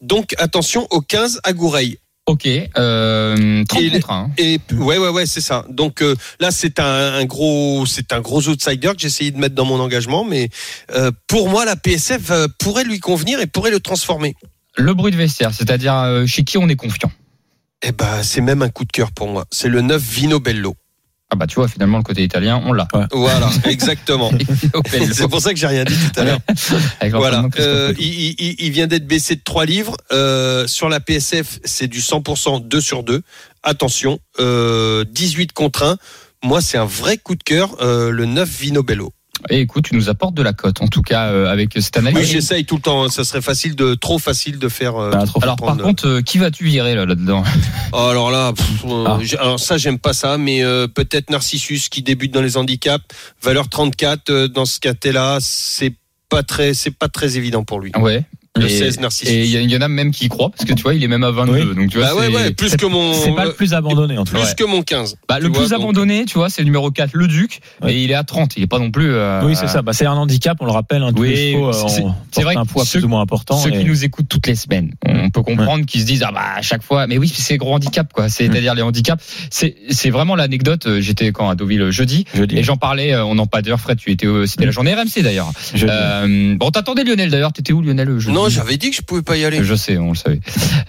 Donc attention au 15 à Goureil. Ok. Euh, 30 Et- contre 1. Et ouais ouais ouais c'est ça. Donc euh, là c'est un, un gros c'est un gros outsider que j'ai essayé de mettre dans mon engagement, mais euh, pour moi la PSF euh, pourrait lui convenir et pourrait le transformer. Le bruit de vestiaire, c'est-à-dire euh, chez qui on est confiant. Eh ben c'est même un coup de cœur pour moi. C'est le 9 Vino Bello. Ah bah tu vois, finalement, le côté italien, on l'a. Voilà exactement. C'est pour ça que j'ai rien dit tout à l'heure. Voilà. Euh, il, il- il vient d'être baissé de 3 livres. Euh, sur la PSF, c'est du 100% 2 sur 2. Attention, euh, 18 contre 1. Moi, c'est un vrai coup de cœur, euh, le 9 Vino Bello. Et écoute, tu nous apportes de la cote, en tout cas, euh, avec cette analyse. Oui, j'essaye tout le temps. hein. Ça serait facile de, trop facile de faire. euh, Bah, trop Alors, par contre, euh, qui vas-tu virer là, là-dedans Oh, alors là, pff, euh, Ah. alors ça, j'aime pas ça, mais euh, peut-être Narcissus qui débute dans les handicaps, valeur 34 euh, dans ce cas-là, c'est pas très, c'est pas très évident pour lui. Ouais. Le Et- 16 Narcissus. Et il y, y en a même qui y croient, parce que tu vois, il est même à 22. Donc, tu vois, Bah ouais, c'est- ouais, plus que mon, C'est pas le plus abandonné en tout plus cas. que mon 15. Bah, le Tu plus vois, donc- abandonné, tu vois, c'est le numéro 4, le Duc, Ouais. et il est à 30. Il est pas non plus. euh, Oui, c'est ça. Bah, c'est un handicap, on le rappelle. Hein, Oui, euh, c'est- vrai un poids ceux- plus ou moins important. Ceux et- qui nous écoutent toutes les semaines, on peut comprendre qu'ils se disent ah bah à chaque fois, mais oui, c'est gros handicap quoi. C'est-à-dire les handicaps. C'est c'est vraiment l'anecdote. euh, J'étais quand à Deauville euh, jeudi et j'en parlais. On en pas d'ailleurs, Fred, tu étais, au- c'était la journée RMC d'ailleurs. Bon, t'attendais Lionel d'ailleurs. T'étais où Lionel le jeudi? Non, j'avais dit que je pouvais pas y aller. Je sais, on le savait.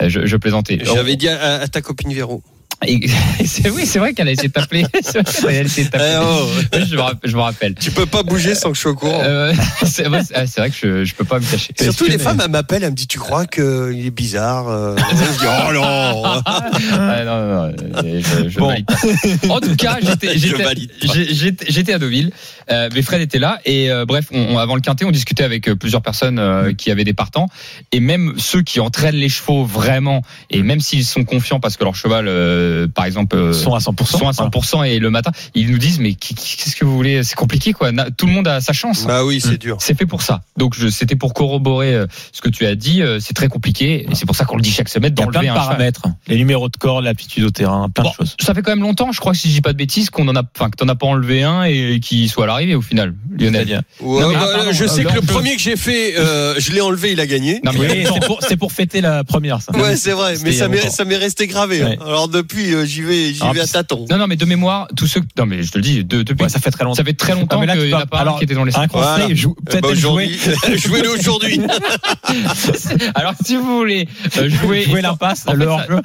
Euh, Je, je plaisantais. J'avais dit à, à ta copine Véro. Et- c'est oui, c'est vrai qu'elle a essayé de t'appeler. C'est vrai qu'elle a essayé de t'appeler. Eh oh. Oui, je, me rappelle, je me rappelle. Tu peux pas bouger sans que je sois au courant. Euh, c'est vrai, que je, je peux pas me cacher. Surtout les femmes, elles m'appellent, elles me disent Tu crois qu'il est bizarre euh Je dis Oh non Ah, non, non, non, je, je Bon. valide pas. En tout cas, j'étais, à Deauville. Euh, mais Fred était là et euh, bref, on, on- avant le quintet, on discutait avec euh, plusieurs personnes euh, qui avaient des partants et même ceux qui entraînent les chevaux vraiment et même s'ils sont confiants parce que leur cheval, euh, par exemple, euh, sont à 100%. sont à 100% et le matin, ils nous disent mais qu'est-ce que vous voulez? C'est compliqué quoi. Tout le monde a sa chance. Bah oui, c'est dur. C'est fait pour ça. Donc je- c'était pour corroborer euh, ce que tu as dit. euh, C'est très compliqué et c'est pour ça qu'on le dit chaque semaine Il y a plein de cheval. paramètres. Les numéros de corps, l'aptitude au terrain, plein Bon, de choses. Ça fait quand même longtemps, je crois que si je dis pas de bêtises, qu'on en a, enfin que t'en as pas enlevé un et qui soit à l'arrivée au final, Lionel. C'est-à-dire Ouais, Non, mais- bah, ah, pardon, je sais euh, que le premier que j'ai fait, euh, je l'ai enlevé, il a gagné. Non, mais Oui, c'est pour, fêter la première, ça. Ouais, c'est vrai, mais ça m'est, longtemps. ça m'est resté gravé. hein. Ouais. Alors depuis, euh, j'y vais, j'y vais à tâtons. non, non, mais de mémoire, tous ceux, non mais je te le dis, de- depuis, Ouais, ça fait très longtemps. ça fait très longtemps Ah, mais là, qu'il tu y en a pas alors, qui était dans les Un cinq. conseil, Voilà. joue- Eh peut-être ben, jouer, jouez-le aujourd'hui. Alors si vous voulez euh, jouer, jouer l'impasse,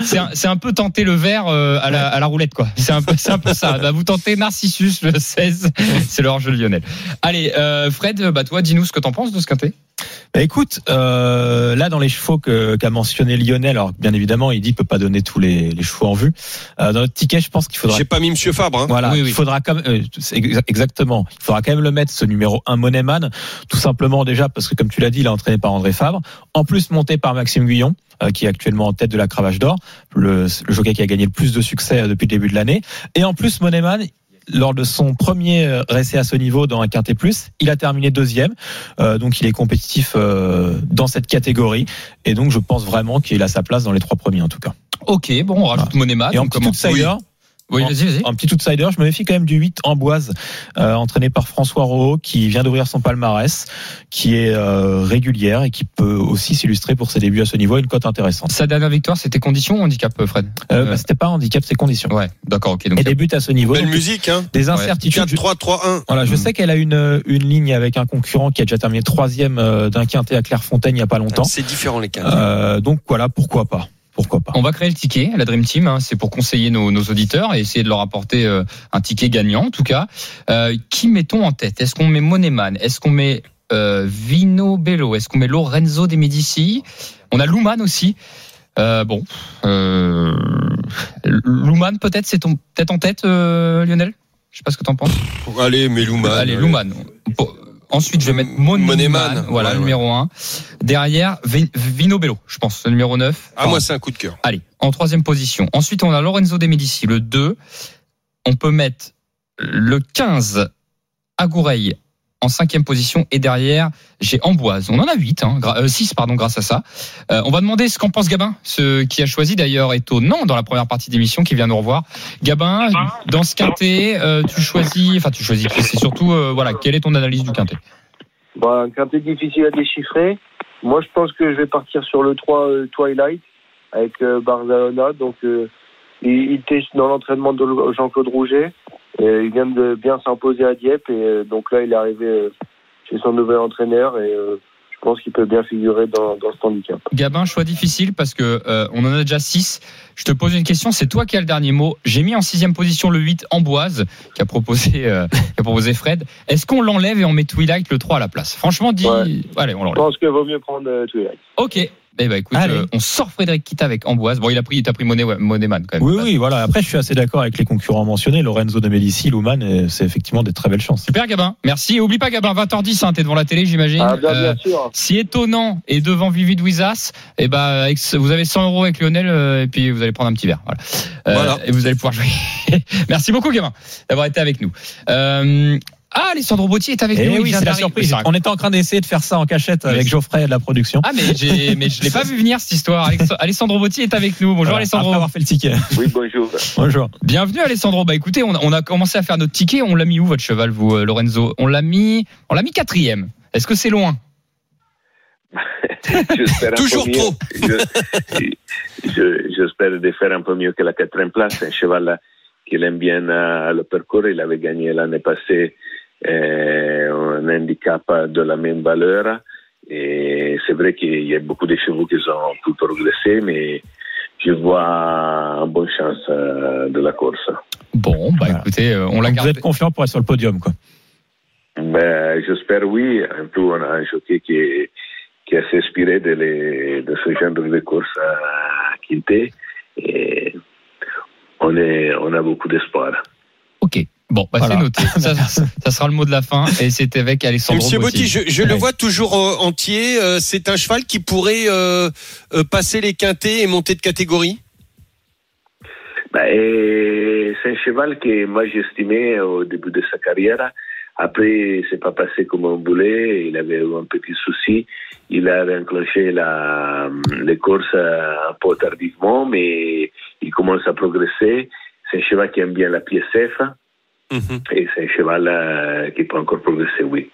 c'est un, c'est un peu tenter le verre euh, à, la, à la roulette quoi. C'est un peu, un peu ça. Bah, vous tentez Narcissus le 16, c'est le hors-jeu Lionel. Allez, euh, Fred, bah toi, dis-nous ce que t'en penses de ce quintet. Bah, écoute, euh, là dans les chevaux qu'a mentionné Lionel, alors bien évidemment il dit qu'il peut pas donner tous les, les chevaux en vue. Euh, dans notre ticket, je pense qu'il faudra J'ai pas mis Monsieur Fabre. Hein. Voilà, Oui, oui. il faudra quand même, euh, exactement, il faudra quand même le mettre ce numéro 1 Moneyman, tout simplement déjà parce que comme tu l'as dit, il est entraîné par André Fabre, en plus monté par Maxime Guyon, euh, qui est actuellement en tête de la cravache d'or, le, le jockey qui a gagné le plus de succès depuis le début de l'année, et en plus Moneyman. Lors de son premier euh, essai à ce niveau dans un quintet plus, il a terminé deuxième, euh, donc il est compétitif euh, dans cette catégorie, et donc je pense vraiment qu'il a sa place dans les trois premiers en tout cas. Ok, bon, on rajoute Monema. et en petit outsider, Oui, vas-y, vas-y. un petit outsider, je me méfie quand même du 8 Amboise, euh, entraîné par François Rowe, qui vient d'ouvrir son palmarès, qui est euh, régulière et qui peut aussi s'illustrer pour ses débuts à ce niveau, une cote intéressante. Sa dernière victoire, c'était condition ou handicap, Fred? Euh, bah, C'était pas handicap, c'est condition. Ouais, d'accord, ok. Donc, Elle débute à ce niveau. Belle donc, musique, hein. des incertitudes. 4, 3, 3, 1. Voilà, je Mm. sais qu'elle a une, une ligne avec un concurrent qui a déjà terminé troisième euh, d'un quintet à Clairefontaine il y a pas longtemps. C'est différent les cas. Euh, donc voilà, pourquoi pas Pourquoi pas On va créer le ticket, la Dream Team. hein, c'est pour conseiller nos, nos auditeurs et essayer de leur apporter euh, un ticket gagnant, en tout cas. Euh, qui mettons en tête? Est-ce qu'on met Moneman? Est-ce qu'on met euh, Vino Bello? Est-ce qu'on met Lorenzo de Medici? On a Luman aussi. Euh, bon, euh, Luman peut-être, c'est ton peut-être en tête, euh, Lionel? Je sais pas ce que t'en penses. Allez, Melouman. Allez, Luman. Bon, Ensuite, je vais mettre Mon Moneman. Voilà, Ouais, le ouais. numéro 1. Derrière, Vi- Vino Bello, je pense, le numéro 9. Ah, moi, c'est un coup de cœur. Allez, en troisième position. Ensuite, on a Lorenzo de Medici, le 2. On peut mettre le 15, Agoureil, en cinquième position. Et derrière, j'ai Amboise. On en a 8, hein, 6 pardon, grâce à ça. Euh, on va demander ce qu'en pense Gabin, ce qui a choisi d'ailleurs étonnant dans la première partie d'émission, qui vient nous revoir. Gabin, dans ce quintet, euh, tu choisis, enfin tu choisis, c'est surtout, euh, voilà, quelle est ton analyse du quintet? Bah, un quintet difficile à déchiffrer. Moi, je pense que je vais partir sur le 3 euh, Twilight avec euh, Barcelona. Donc, euh, il, il était dans l'entraînement de Jean-Claude Rouget. Il vient de bien s'imposer à Dieppe. Et euh, donc là, il est arrivé euh, chez son nouvel entraîneur. Et euh, je pense qu'il peut bien figurer dans, dans cet handicap. Gabin, choix difficile parce que euh, on en a déjà 6. Je te pose une question, c'est toi qui as le dernier mot. J'ai mis en sixième position le 8 Amboise, qui a proposé, euh, qui a proposé Fred. Est-ce qu'on l'enlève et on met Twilight le 3 à la place? Franchement, dis. Ouais. Allez, on Je l'enlève. pense qu'il vaut mieux prendre euh, Twilight. Ok. Eh ben écoute, euh, on sort Frédéric Kita avec Amboise. Bon, il a pris, pris Monet, ouais, Moneman quand même. Oui, oui, voilà. Après, je suis assez d'accord avec les concurrents mentionnés, Lorenzo de Medici, Luman, et c'est effectivement des très belles chances. Super Gabin, merci. Et oublie pas Gabin, 20h10, hein, t'es devant la télé, j'imagine. Ah, bien, Euh, bien sûr. si étonnant et devant Vivid Wizas, eh ben, avec ce- vous avez 100 euros avec Lionel euh, et puis vous allez prendre un petit verre. Voilà. Euh, Voilà. Et vous allez pouvoir jouer. Merci beaucoup, Gabin, d'avoir été avec nous. Euh, ah, Alessandro Botti est avec Et nous. oui, c'est la surprise. On était en train d'essayer de faire ça en cachette avec Geoffrey de la production. Ah, mais j'ai, mais je l'ai pas vu venir cette histoire. Alessandro Botti est avec nous. Bonjour Voilà, Alessandro. Après avoir fait le ticket. Oui, bonjour. Bonjour. Bienvenue Alessandro. Bah écoutez, on a, on a commencé à faire notre ticket. On l'a mis où votre cheval, vous, euh, Lorenzo? On l'a mis, on l'a mis quatrième. Est-ce que c'est loin? J'espère un Toujours peu mieux. trop. Je- je- J'espère de faire un peu mieux que la quatrième place. C'est un cheval qu'il aime bien euh, le parcours. Il avait gagné l'année passée un handicap de la même valeur. Et c'est vrai qu'il y a beaucoup de chevaux qui ont pu progresser, mais je vois une bonne chance euh, de la course. Bon, bah écoutez, euh, on la Vous garde. êtes confiant pour être sur le podium, quoi. Ben, J'espère oui. En plus, on a un jockey qui, est- qui a s'inspiré de, les- de ce genre de course à Quintet. Et on, est, on a beaucoup d'espoir. Ok. Bon, bah Voilà. c'est noté. Ça, ça sera le mot de la fin. Et c'était avec Alessandro Monsieur Botti. Je, le vois toujours euh, entier. Euh, c'est un cheval qui pourrait euh, passer les quintés et monter de catégorie? Et c'est un cheval que moi j'estimais au début de sa carrière. Après, c'est pas passé comme un boulet. Il avait eu un petit souci. Il a enclenché la, les courses un peu tardivement, mais il commence à progresser. C'est un cheval qui aime bien la PSF. Mhm. Et c'est un cheval euh, qui peut encore progresser, oui.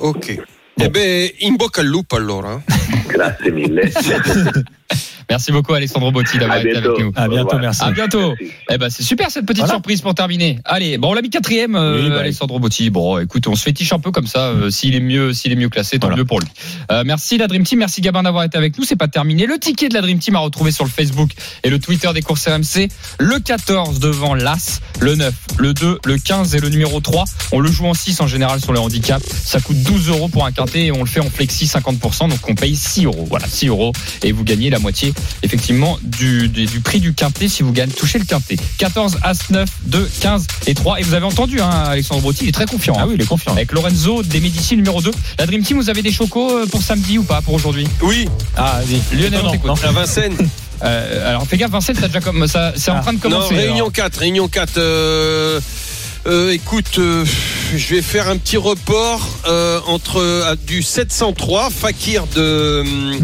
Ok. Eh ben, in bocca al lupo allora. Grazie mille. Merci beaucoup Alessandro Botti d'avoir été avec nous. À bientôt, merci. À bientôt. Merci. Eh ben c'est super cette petite Voilà. surprise pour terminer. Allez, bon on l'a mis quatrième, euh, Oui, bah, Alessandro Botti. Bon, écoute, on se fétiche un peu comme ça. euh, s'il est mieux, s'il est mieux classé, tant Voilà. mieux pour lui. Euh, merci la Dream Team, merci Gabin d'avoir été avec nous. C'est pas terminé. Le ticket de la Dream Team à retrouver sur le Facebook et le Twitter des courses RMC. Le 14 devant l'As, le 9, le 2, le 15 et le numéro 3. On le joue en 6 en général sur les handicaps. Ça coûte 12 euros pour un quintet et on le fait en flexi 50%. Donc on paye 6 euros. Voilà, 6 euros et vous gagnez la moitié effectivement du, du, du prix du quintet si vous gagnez touchez le quintet. 14, As 9, 2, 15 et 3. Et vous avez entendu, hein, Alexandre Brotti, il est très confiant. Ah hein. oui, il est confiant. Avec Lorenzo des Médici numéro 2. La Dream Team, vous avez des chocos euh, pour samedi ou pas pour aujourd'hui? Oui, Ah, vas-y. Lionel, on Non, non. à Vincennes. Euh, alors fais gaffe, Vincent, ça déjà comme ça, c'est en Ah. train de Non, commencer. réunion alors. 4, réunion 4. Euh, euh, écoute, euh, je vais faire un petit report euh, entre euh, du 703 Fakir de,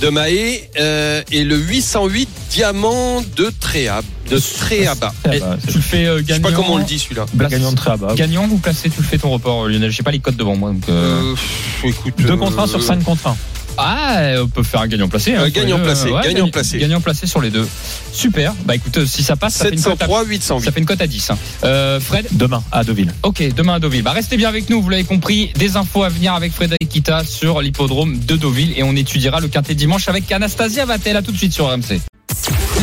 de Maé euh, et le 808 Diamant de Tréab. De Tréaba. Ah Eh, bah, tu le fais euh, Je sais gagnant. pas comment on le dit celui-là. gagnant de très bas. Gagnant ou placé, tu le fais ton report, Lionel. J'ai pas les codes devant moi. Donc, euh, Euh, pff, écoute, 2 euh, contre 1 sur 5 contre 1. Ah, on peut faire un gagnant placé. hein, Euh, gagnant deux. placé, gagnant placé. Gagnant placé sur les deux. Super. Bah écoute, euh, si ça passe, ça fait une cote à, 703 ça 808. fait une cote à 10. hein. Euh, Fred Demain, à Deauville. Ok, demain à Deauville. Bah, restez bien avec nous, vous l'avez compris. Des infos à venir avec Frédéric Kita sur l'hippodrome de Deauville et on étudiera le quintet dimanche avec Anastasia Vatel. À tout de suite sur RMC.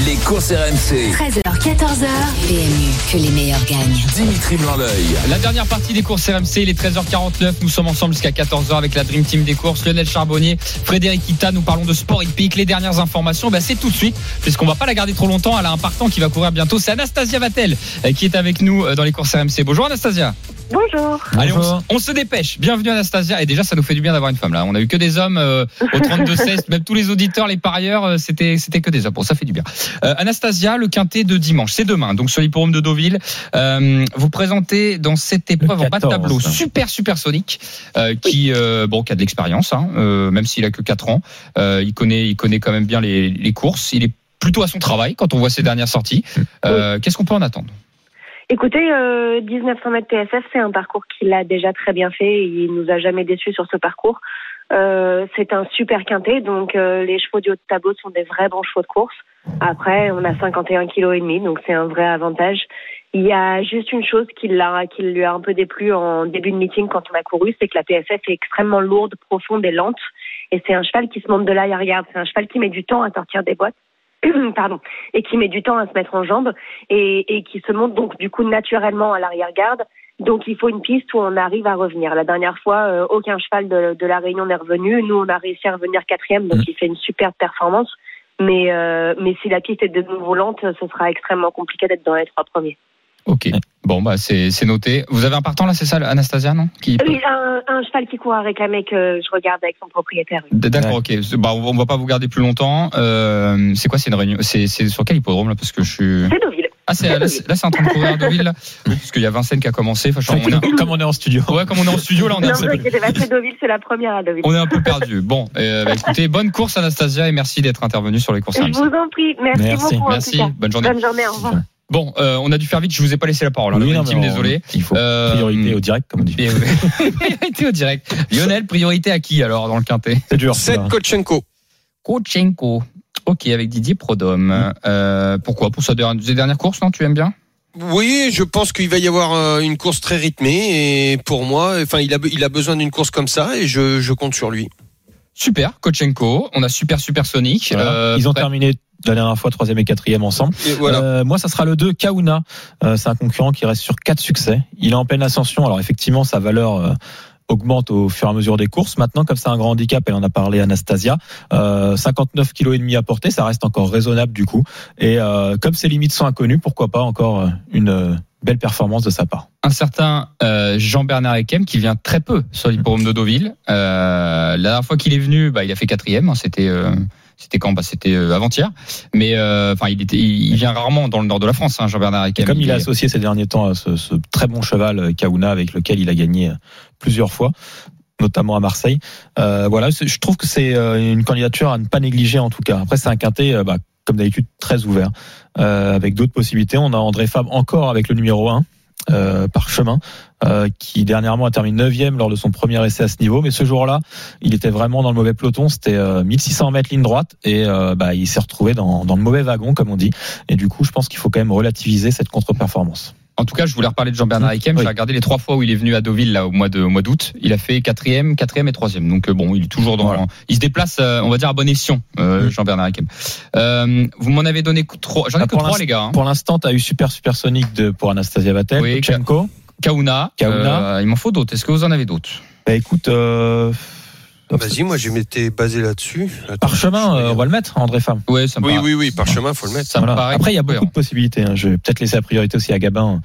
Les courses RMC. 13h, 14h. PMU, que les meilleurs gagnent. Dimitri Blanc-L'œil. La dernière partie des courses RMC, il est 13h49. Nous sommes ensemble jusqu'à 14h avec la Dream Team des courses. Lionel Charbonnier, Frédéric Kita. Nous parlons de sport hippique. Les dernières informations, bah, c'est tout de suite, puisqu'on va pas la garder trop longtemps. Elle a un partant qui va courir bientôt. C'est Anastasia Vatel euh, qui est avec nous euh, dans les courses RMC. Bonjour Anastasia. Bonjour. Allez, on, Bonjour. se- on se dépêche. Bienvenue Anastasia. Et déjà, ça nous fait du bien d'avoir une femme là. On a eu que des hommes euh, au 32-16. Même tous les auditeurs, les parieurs, euh, c'était c'était que des hommes. Bon, ça fait du bien. Euh, Anastasia, le quintet de dimanche, c'est demain. Donc sur l'hipporome de Deauville, euh, vous présentez dans cette épreuve en bas de 14, tableau super super sonique, euh, qui euh, bon qui a de l'expérience, hein, euh, même s'il a que 4 ans. Euh, il connaît il connaît quand même bien les, les courses. Il est plutôt à son travail quand on voit ses dernières sorties. Euh, Qu'est-ce qu'on peut en attendre? Écoutez, euh, 1900 mètres TSF, c'est un parcours qu'il a déjà très bien fait. Il nous a jamais déçus sur ce parcours. Euh, c'est un super quintet, donc euh, les chevaux du haut de tableau sont des vrais bons chevaux de course. Après, on a 51 kg et demi, donc c'est un vrai avantage. Il y a juste une chose qui, l'a, qui lui a un peu déplu en début de meeting quand on a couru, c'est que la TSF est extrêmement lourde, profonde et lente. Et c'est un cheval qui se monte de l'arrière-garde. C'est un cheval qui met du temps à sortir des boîtes. Pardon. Et qui met du temps à se mettre en jambes et, et qui se monte donc du coup naturellement à l'arrière-garde. Donc il faut une piste où on arrive à revenir. La dernière fois, euh, aucun cheval de, de la Réunion n'est revenu. Nous, on a réussi à revenir quatrième, donc il fait une superbe performance. Mais, euh, mais si la piste est de nouveau lente, ce sera extrêmement compliqué d'être dans les trois premiers. Ok. Bon bah c'est c'est noté. Vous avez un partant là, c'est ça, Anastasia, non? Qui Oui, un, un cheval qui court à réclamer que je regarde avec son propriétaire. D'accord, ok. Bah, on va pas vous garder plus longtemps. Euh, c'est quoi, c'est une réunion C'est c'est sur quel hippodrome là? Parce que je suis. C'est Deauville. Ah, c'est là, c'est en train de courir à Deauville là. Oui, Parce qu'il y a Vincennes qui a commencé. Enfin, je- on est- Comme on est en studio. Ouais, comme on est en studio là, on est, Non, un peu, c'est Deauville, c'est la première à Deauville. on est un peu perdu. Bon, euh, bah, écoutez, bonne course Anastasia et merci d'être intervenu sur les courses. Je vous en prie, merci, Merci. beaucoup. en Merci, tout cas. bonne journée. Bonne journée, au revoir. Bon, euh, on a dû faire vite. Je vous ai pas laissé la parole. hein, Oui, non, team, désolé. Il faut Euh, priorité au direct, comme on dit. priorité au direct. Lionel, priorité à qui alors dans le quintet C'est dur. 7 celui-là. Kotchenko. Kochenko. Ok, avec Didier Prodhomme. Euh, pourquoi? Pour sa dernière, ses dernières courses, non Tu aimes bien? Oui, je pense qu'il va y avoir une course très rythmée et pour moi, enfin, il a, il a besoin d'une course comme ça et je, je compte sur lui. Super, Kochenko. On a super supersonique. Voilà. Euh, Ils ont prêt- terminé la dernière fois troisième et quatrième ensemble. Et voilà. Euh, moi, ça sera le 2, Kauna. Euh, c'est un concurrent qui reste sur quatre succès. Il est en pleine ascension. Alors effectivement, sa valeur euh, augmente au fur et à mesure des courses. Maintenant, comme c'est un grand handicap, elle en a parlé Anastasia, euh, 59 kg et demi à porter, ça reste encore raisonnable du coup. Et euh, comme ses limites sont inconnues, pourquoi pas encore euh, une euh, belle performance de sa part. un certain euh, Jean-Bernard Ekem qui vient très peu sur l'hippodrome de Deauville. Euh, la dernière fois qu'il est venu, bah, il a fait quatrième. hein, C'était euh, c'était quand? Bah, C'était euh, avant-hier. Mais euh, enfin, il était, il vient rarement dans le nord de la France, hein, Jean-Bernard comme il est est- associé ces derniers temps à ce, ce très bon cheval euh, Kauna avec lequel il a gagné plusieurs fois notamment à Marseille. Euh, voilà, je trouve que c'est une candidature à ne pas négliger en tout cas. Après, c'est un quintet, bah, comme d'habitude, très ouvert, euh, avec d'autres possibilités. On a André Fab encore avec le numéro 1, euh, par chemin, euh, qui dernièrement a terminé 9 lors de son premier essai à ce niveau. Mais ce jour-là, il était vraiment dans le mauvais peloton. C'était euh, 1600 mètres ligne droite et euh, bah, il s'est retrouvé dans, dans le mauvais wagon, comme on dit. Et du coup, je pense qu'il faut quand même relativiser cette contre-performance. En tout cas, je voulais reparler de Jean-Bernard Ekem. Oui. J'ai regardé les trois fois où il est venu à Deauville là au mois de au mois d'août. Il a fait quatrième, quatrième et troisième. Donc euh, bon, il est toujours dans. Voilà. Il se déplace, euh, on va dire à bon escient, euh, Mm. Jean-Bernard. Euh, vous m'en avez donné trois. J'en ai Ah, que trois les gars. hein. Pour l'instant, tu as eu Super Supersonic de, pour Anastasia Vatel, Oui, Kochenko. Kauna. Kauna. Euh, il m'en faut d'autres. Est-ce que vous en avez d'autres? Bah écoute, euh, Vas-y, moi je m'étais basé là-dessus. Parchemin, euh, on va le mettre, André Femme. Ouais, ça me Oui, paraît- oui, oui, par chemin, faut le mettre. Ça me paraît. Après, il y a beaucoup de possibilités. hein. Je vais peut-être laisser la priorité aussi à Gabin.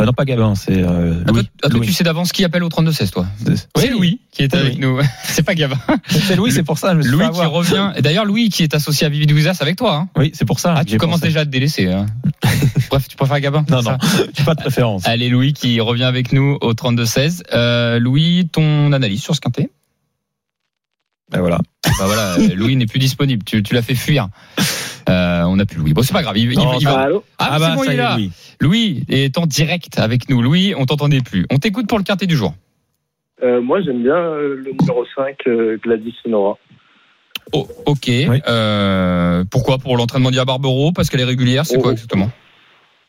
Euh, non, pas Gabin, c'est euh, Ah, toi, ah, toi, Louis. tu sais d'avance qui appelle au 32-16, toi C'est- C'est Oui, Louis qui est avec nous. C'est pas Gavin. C'est Louis, c'est pour ça. Je me suis Louis qui revient. Et d'ailleurs, Louis qui est associé à Vivid Wizas avec toi. hein. Oui, c'est pour ça. Ah, tu commences pensé. déjà à te délaisser. hein. Bref, tu préfères Gabin Non, non, j'ai pas de préférence. Allez, Louis qui revient avec nous au 32-16. Euh, Louis, ton analyse sur ce quintet Ben voilà. Bah voilà, euh, Louis n'est plus disponible. Tu, tu l'as fait fuir. Euh, on n'a plus Louis. Bon, c'est pas grave. Il, il- Non, il va- Allô Ah, Ah c'est bah, bon, ça il est là. Louis. Louis est en direct avec nous. Louis, on t'entendait plus. On t'écoute pour le quintet du jour. Euh, moi, j'aime bien le numéro 5, euh, Gladys Sonora. Oh, ok. Oui. Euh, pourquoi? Pour l'entraînement d'Ia Barbero Parce qu'elle est régulière? C'est Oh. quoi exactement?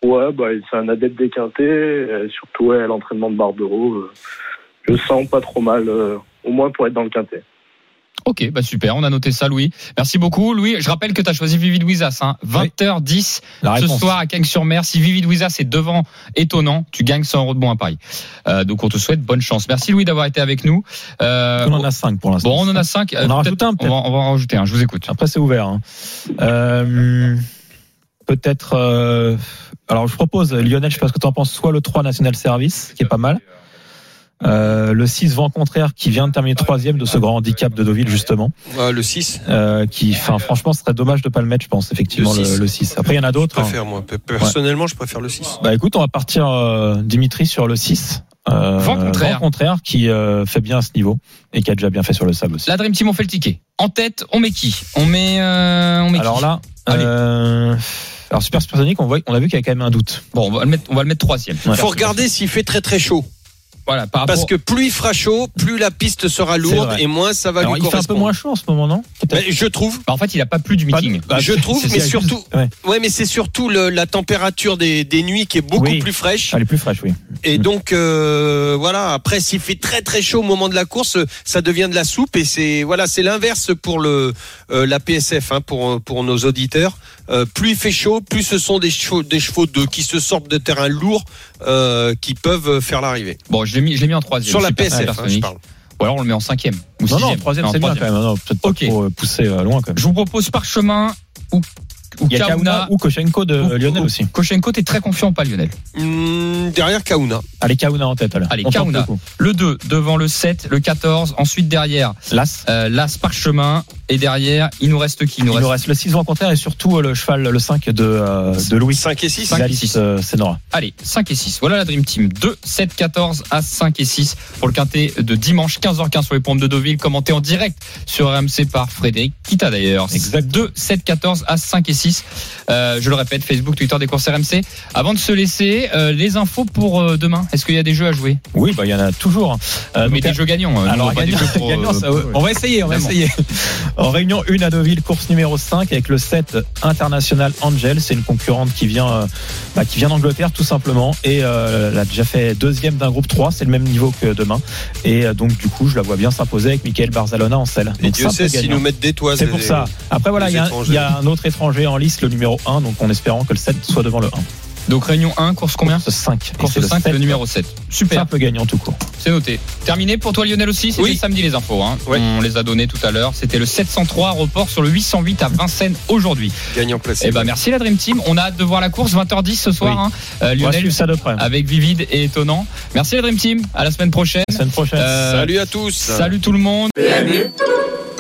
Ouais, bah, c'est un adepte des quintés, euh, surtout ouais, à l'entraînement de Barbero. je le sens pas trop mal, euh, au moins pour être dans le quintet. Ok, bah super, on a noté ça, Louis. Merci beaucoup, Louis. Je rappelle que tu as choisi Vivid Wizas, hein. 20h10 La ce soir à Cagnes-sur-Mer. Si Vivid Wizas est devant, étonnant, tu gagnes 100 euros de bons à Paris. Euh, donc on te souhaite bonne chance. Merci Louis d'avoir été avec nous. Euh, On en a cinq pour l'instant. bon, on en a 5. On en rajoute un, on, peut-être. va, on va en rajouter un, je vous écoute. Après, c'est ouvert. hein. Euh, Peut-être. euh, Alors, je propose, Lionel, je sais pas ce que tu en penses, soit le 3 National Service, qui est pas mal. Euh, le 6 vent contraire qui vient de terminer troisième de ce grand handicap de Deauville justement Ouais, le 6. euh, qui enfin franchement ce serait dommage de pas le mettre je pense effectivement Le le, six. le 6 après il y en a Je d'autres hein. préfère, moi. Pe- Personnellement, je préfère le 6. bah écoute on va partir euh, Dimitri sur le 6 euh, Vent contraire. contraire qui euh, fait bien à ce niveau et qui a déjà bien fait sur le sable aussi La Dream Team, on fait le ticket. En tête, on met qui? On met, euh, on met alors qui? là Allez. euh, alors Super Supersonic on voit on a vu qu'il y a quand même un doute Bon, on va le mettre, on va le mettre troisième. Ouais. Faut regarder s'il fait très très chaud. Voilà, par rapport. Parce que plus il fera chaud, plus la piste sera lourde et moins ça va alors lui il fait un peu correspondre. moins chaud en ce moment non Mais je trouve. Bah, en fait, il a pas plus du meeting. bah, je trouve, c'est- mais surtout, ouais. ouais, mais c'est surtout le- la température des, des nuits qui est beaucoup Oui. plus fraîche. elle est plus fraîche oui Et donc euh, voilà, après s'il fait très très chaud au moment de la course, ça devient de la soupe et c'est voilà, c'est l'inverse pour le euh, la PSF hein, pour pour nos auditeurs. Euh, plus il fait chaud, plus ce sont des chevaux des chevaux de qui se sortent de terrain lourd euh, qui peuvent faire l'arrivée. Bon, je l'ai mis, je l'ai mis en troisième. Sur la PSF, hein, je parle. Ou alors on le met en cinquième ou non sixième. non troisième Non, c'est bien quand troisième. même non, peut-être pas Ok. trop euh, poussé euh, loin quand même Je vous propose Parchemin ou il y a Kauna. Kauna ou Kochenko de ou- Lionel ou- aussi Kochenko, t'es très confiant ou pas, Lionel? Hum, derrière Kauna. allez Kauna en tête alors Allez, On Kauna. le coup. Le 2 devant le 7, le 14, ensuite derrière Las euh, l'As Parchemin et derrière, il nous reste qui? Il nous Il reste, nous reste le 6 vent contraire et surtout euh, le cheval, le 5 de, euh, de Louis. 5 et 6. Cinq et Alice, six. euh, Senora. Allez, 5 et 6. Voilà la Dream Team. 2, 7, 14 à 5 et 6 pour le quintet de dimanche 15h15 sur les pompes de Deauville, commenté en direct sur RMC par Frédéric Kita d'ailleurs. Exact. 2, 7, 14 à 5 et 6. Euh, je le répète, Facebook, Twitter des courses RMC. Avant de se laisser, euh, les infos pour euh, demain. Est-ce qu'il y a des jeux à jouer? Oui, bah il y en a toujours. Euh, Mais donc, des jeux gagnants. euh, alors gagnant- pour, gagnant, ça, on va essayer, on va essayer. En réunion 1 à Deauville, course numéro 5 avec le 7 International Angel. C'est une concurrente qui vient, euh, bah, qui vient d'Angleterre tout simplement et euh, elle a déjà fait deuxième d'un groupe 3. C'est le même niveau que demain. Et euh, donc du coup, je la vois bien s'imposer avec Michael Barzalona en selle. Et Dieu sait s'ils nous mettent des toits. C'est pour ça. Après voilà, il y, y a un autre étranger en liste, le numéro 1, donc en espérant que le 7 soit devant le 1. Donc réunion 1, course combien Course 5. Course Et c'est 5, le numéro 7. Super. Simple gagnant tout court. C'est noté. Terminé pour toi Lionel aussi, c'était Oui. samedi les infos. Hein. Ouais. On les a donné tout à l'heure. C'était le 703 report sur le 808 à Vincennes aujourd'hui. Gagnant placé. Eh ben merci la Dream Team. On a hâte de voir la course 20h10 ce soir. Oui. hein. Euh, Lionel ça de près. avec Vivide et étonnant. Merci la Dream Team. À la semaine prochaine. La semaine prochaine. Euh, Salut à tous. Salut tout le monde.